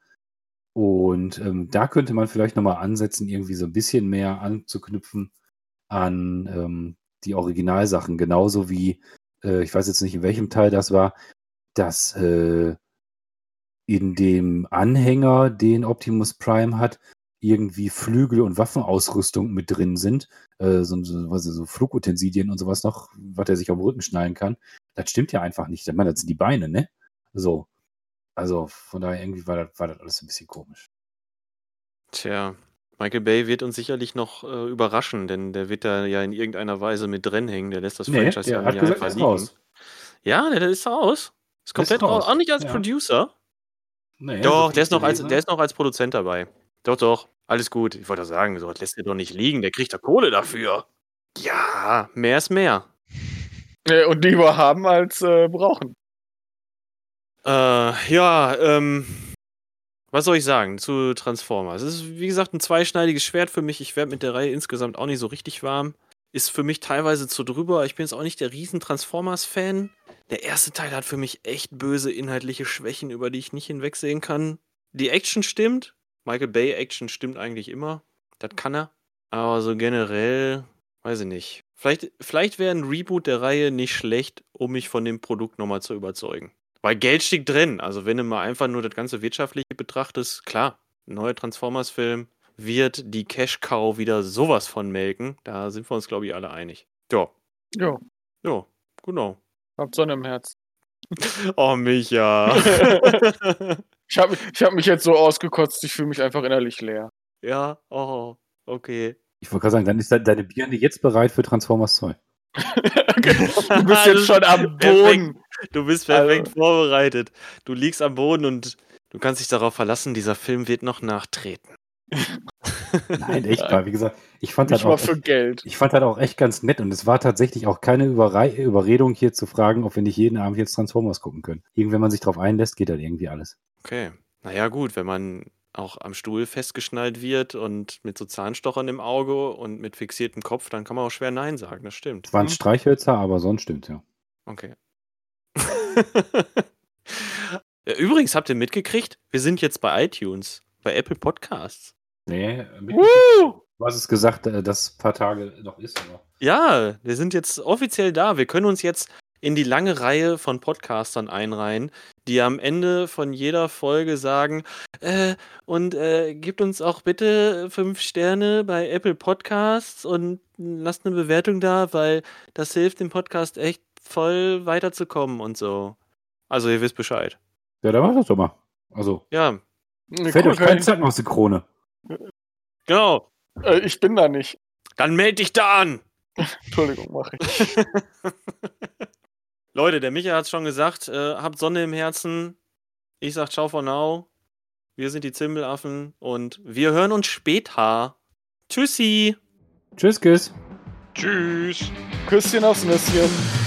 Speaker 1: und ähm, da könnte man vielleicht nochmal ansetzen, irgendwie so ein bisschen mehr anzuknüpfen an ähm, die Originalsachen, genauso wie, äh, ich weiß jetzt nicht, in welchem Teil das war, dass äh, in dem Anhänger, den Optimus Prime hat, irgendwie Flügel und Waffenausrüstung mit drin sind, äh, so, so, was, so Flugutensilien und sowas noch, was er sich auf den Rücken schnallen kann. Das stimmt ja einfach nicht. Ich meine, das sind die Beine, ne? So. Also von daher irgendwie war das, war das alles ein bisschen komisch.
Speaker 3: Tja, Michael Bay wird uns sicherlich noch äh, überraschen, denn der wird da ja in irgendeiner Weise mit drin hängen. Der lässt das
Speaker 1: Nee,
Speaker 3: Franchise ja nicht einfach
Speaker 1: ist
Speaker 3: liegen.
Speaker 1: raus.
Speaker 3: Ja, der, der ist raus. Ist komplett raus.
Speaker 1: raus,
Speaker 3: Auch nicht als
Speaker 1: ja.
Speaker 3: Producer.
Speaker 1: Nee,
Speaker 3: Doch, der ist, noch als, der ist noch als Produzent dabei. Doch, doch. Alles gut. Ich wollte sagen, so das lässt er doch nicht liegen. Der kriegt da Kohle dafür. Ja, mehr ist mehr.
Speaker 2: Und lieber haben als äh, brauchen.
Speaker 3: Äh, ja, ähm, was soll ich sagen zu Transformers? Es ist, wie gesagt, ein zweischneidiges Schwert für mich. Ich werde mit der Reihe insgesamt auch nicht so richtig warm. Ist für mich teilweise zu drüber. Ich bin jetzt auch nicht der riesen Transformers-Fan. Der erste Teil hat für mich echt böse inhaltliche Schwächen, über die ich nicht hinwegsehen kann. Die Action stimmt. Michael Bay Action stimmt eigentlich immer. Das kann er. Aber so generell, weiß ich nicht. Vielleicht, vielleicht wäre ein Reboot der Reihe nicht schlecht, um mich von dem Produkt nochmal zu überzeugen. Weil Geld steckt drin. Also wenn du mal einfach nur das ganze Wirtschaftliche betrachtest, klar, neuer Transformers-Film wird die Cash-Cow wieder sowas von melken. Da sind wir uns, glaube ich, alle einig. Ja,
Speaker 2: Jo,
Speaker 3: ja, genau.
Speaker 2: habt Sonne im Herz.
Speaker 3: Oh, Micha.
Speaker 2: Ich habe ich hab mich jetzt so ausgekotzt, ich fühle mich einfach innerlich leer.
Speaker 3: ja, oh, okay.
Speaker 1: Ich wollte gerade sagen, dann ist de deine Birne jetzt bereit für Transformers 2.
Speaker 2: Du bist jetzt schon am Boden.
Speaker 3: Du bist perfekt
Speaker 2: Also-
Speaker 3: vorbereitet. Du liegst am Boden und du kannst dich darauf verlassen, dieser Film wird noch nachtreten.
Speaker 1: Nein, echt mal. Wie gesagt, ich fand das
Speaker 2: Nicht mal
Speaker 1: auch
Speaker 2: für
Speaker 1: echt,
Speaker 2: Geld.
Speaker 1: ich fand das auch echt ganz nett und es war tatsächlich auch keine Überrei Überredung hier zu fragen, ob wir nicht jeden Abend jetzt Transformers gucken können. Irgendwann, wenn man sich drauf einlässt, geht das irgendwie alles.
Speaker 3: Okay. Naja, gut, wenn man auch am Stuhl festgeschnallt wird und mit so Zahnstochern im Auge und mit fixiertem Kopf, dann kann man auch schwer Nein sagen, das stimmt.
Speaker 1: Es waren
Speaker 2: Mhm.
Speaker 1: Streichhölzer, aber sonst stimmt ja.
Speaker 3: Okay. Übrigens, habt ihr mitgekriegt? Wir sind jetzt bei iTunes, bei Apple Podcasts.
Speaker 1: Nee, mit-
Speaker 2: Woo!
Speaker 1: Du hast es gesagt, äh, dass ein paar Tage noch ist. Aber.
Speaker 3: Ja, wir sind jetzt offiziell da. Wir können uns jetzt in die lange Reihe von Podcastern einreihen, die am Ende von jeder Folge sagen, äh, und äh, gebt uns auch bitte fünf Sterne bei Apple Podcasts und lasst eine Bewertung da, weil das hilft dem Podcast echt voll weiterzukommen und so. Also ihr wisst Bescheid.
Speaker 1: Ja, dann macht das doch mal. Also,
Speaker 3: Ja,
Speaker 1: fällt
Speaker 2: cool,
Speaker 1: euch kein Zacken aus der Krone.
Speaker 3: Genau.
Speaker 2: ich, äh, ich bin da nicht.
Speaker 3: Dann meld dich da an.
Speaker 2: Entschuldigung, mache ich.
Speaker 3: Leute, der Micha hat es schon gesagt, äh, habt Sonne im Herzen. Ich sag ciao for now. Wir sind die Zimbelaffen und wir hören uns später. Tschüssi.
Speaker 1: Tschüss, Kiss.
Speaker 4: Tschüss.
Speaker 2: Küsschen aufs Nüsschen.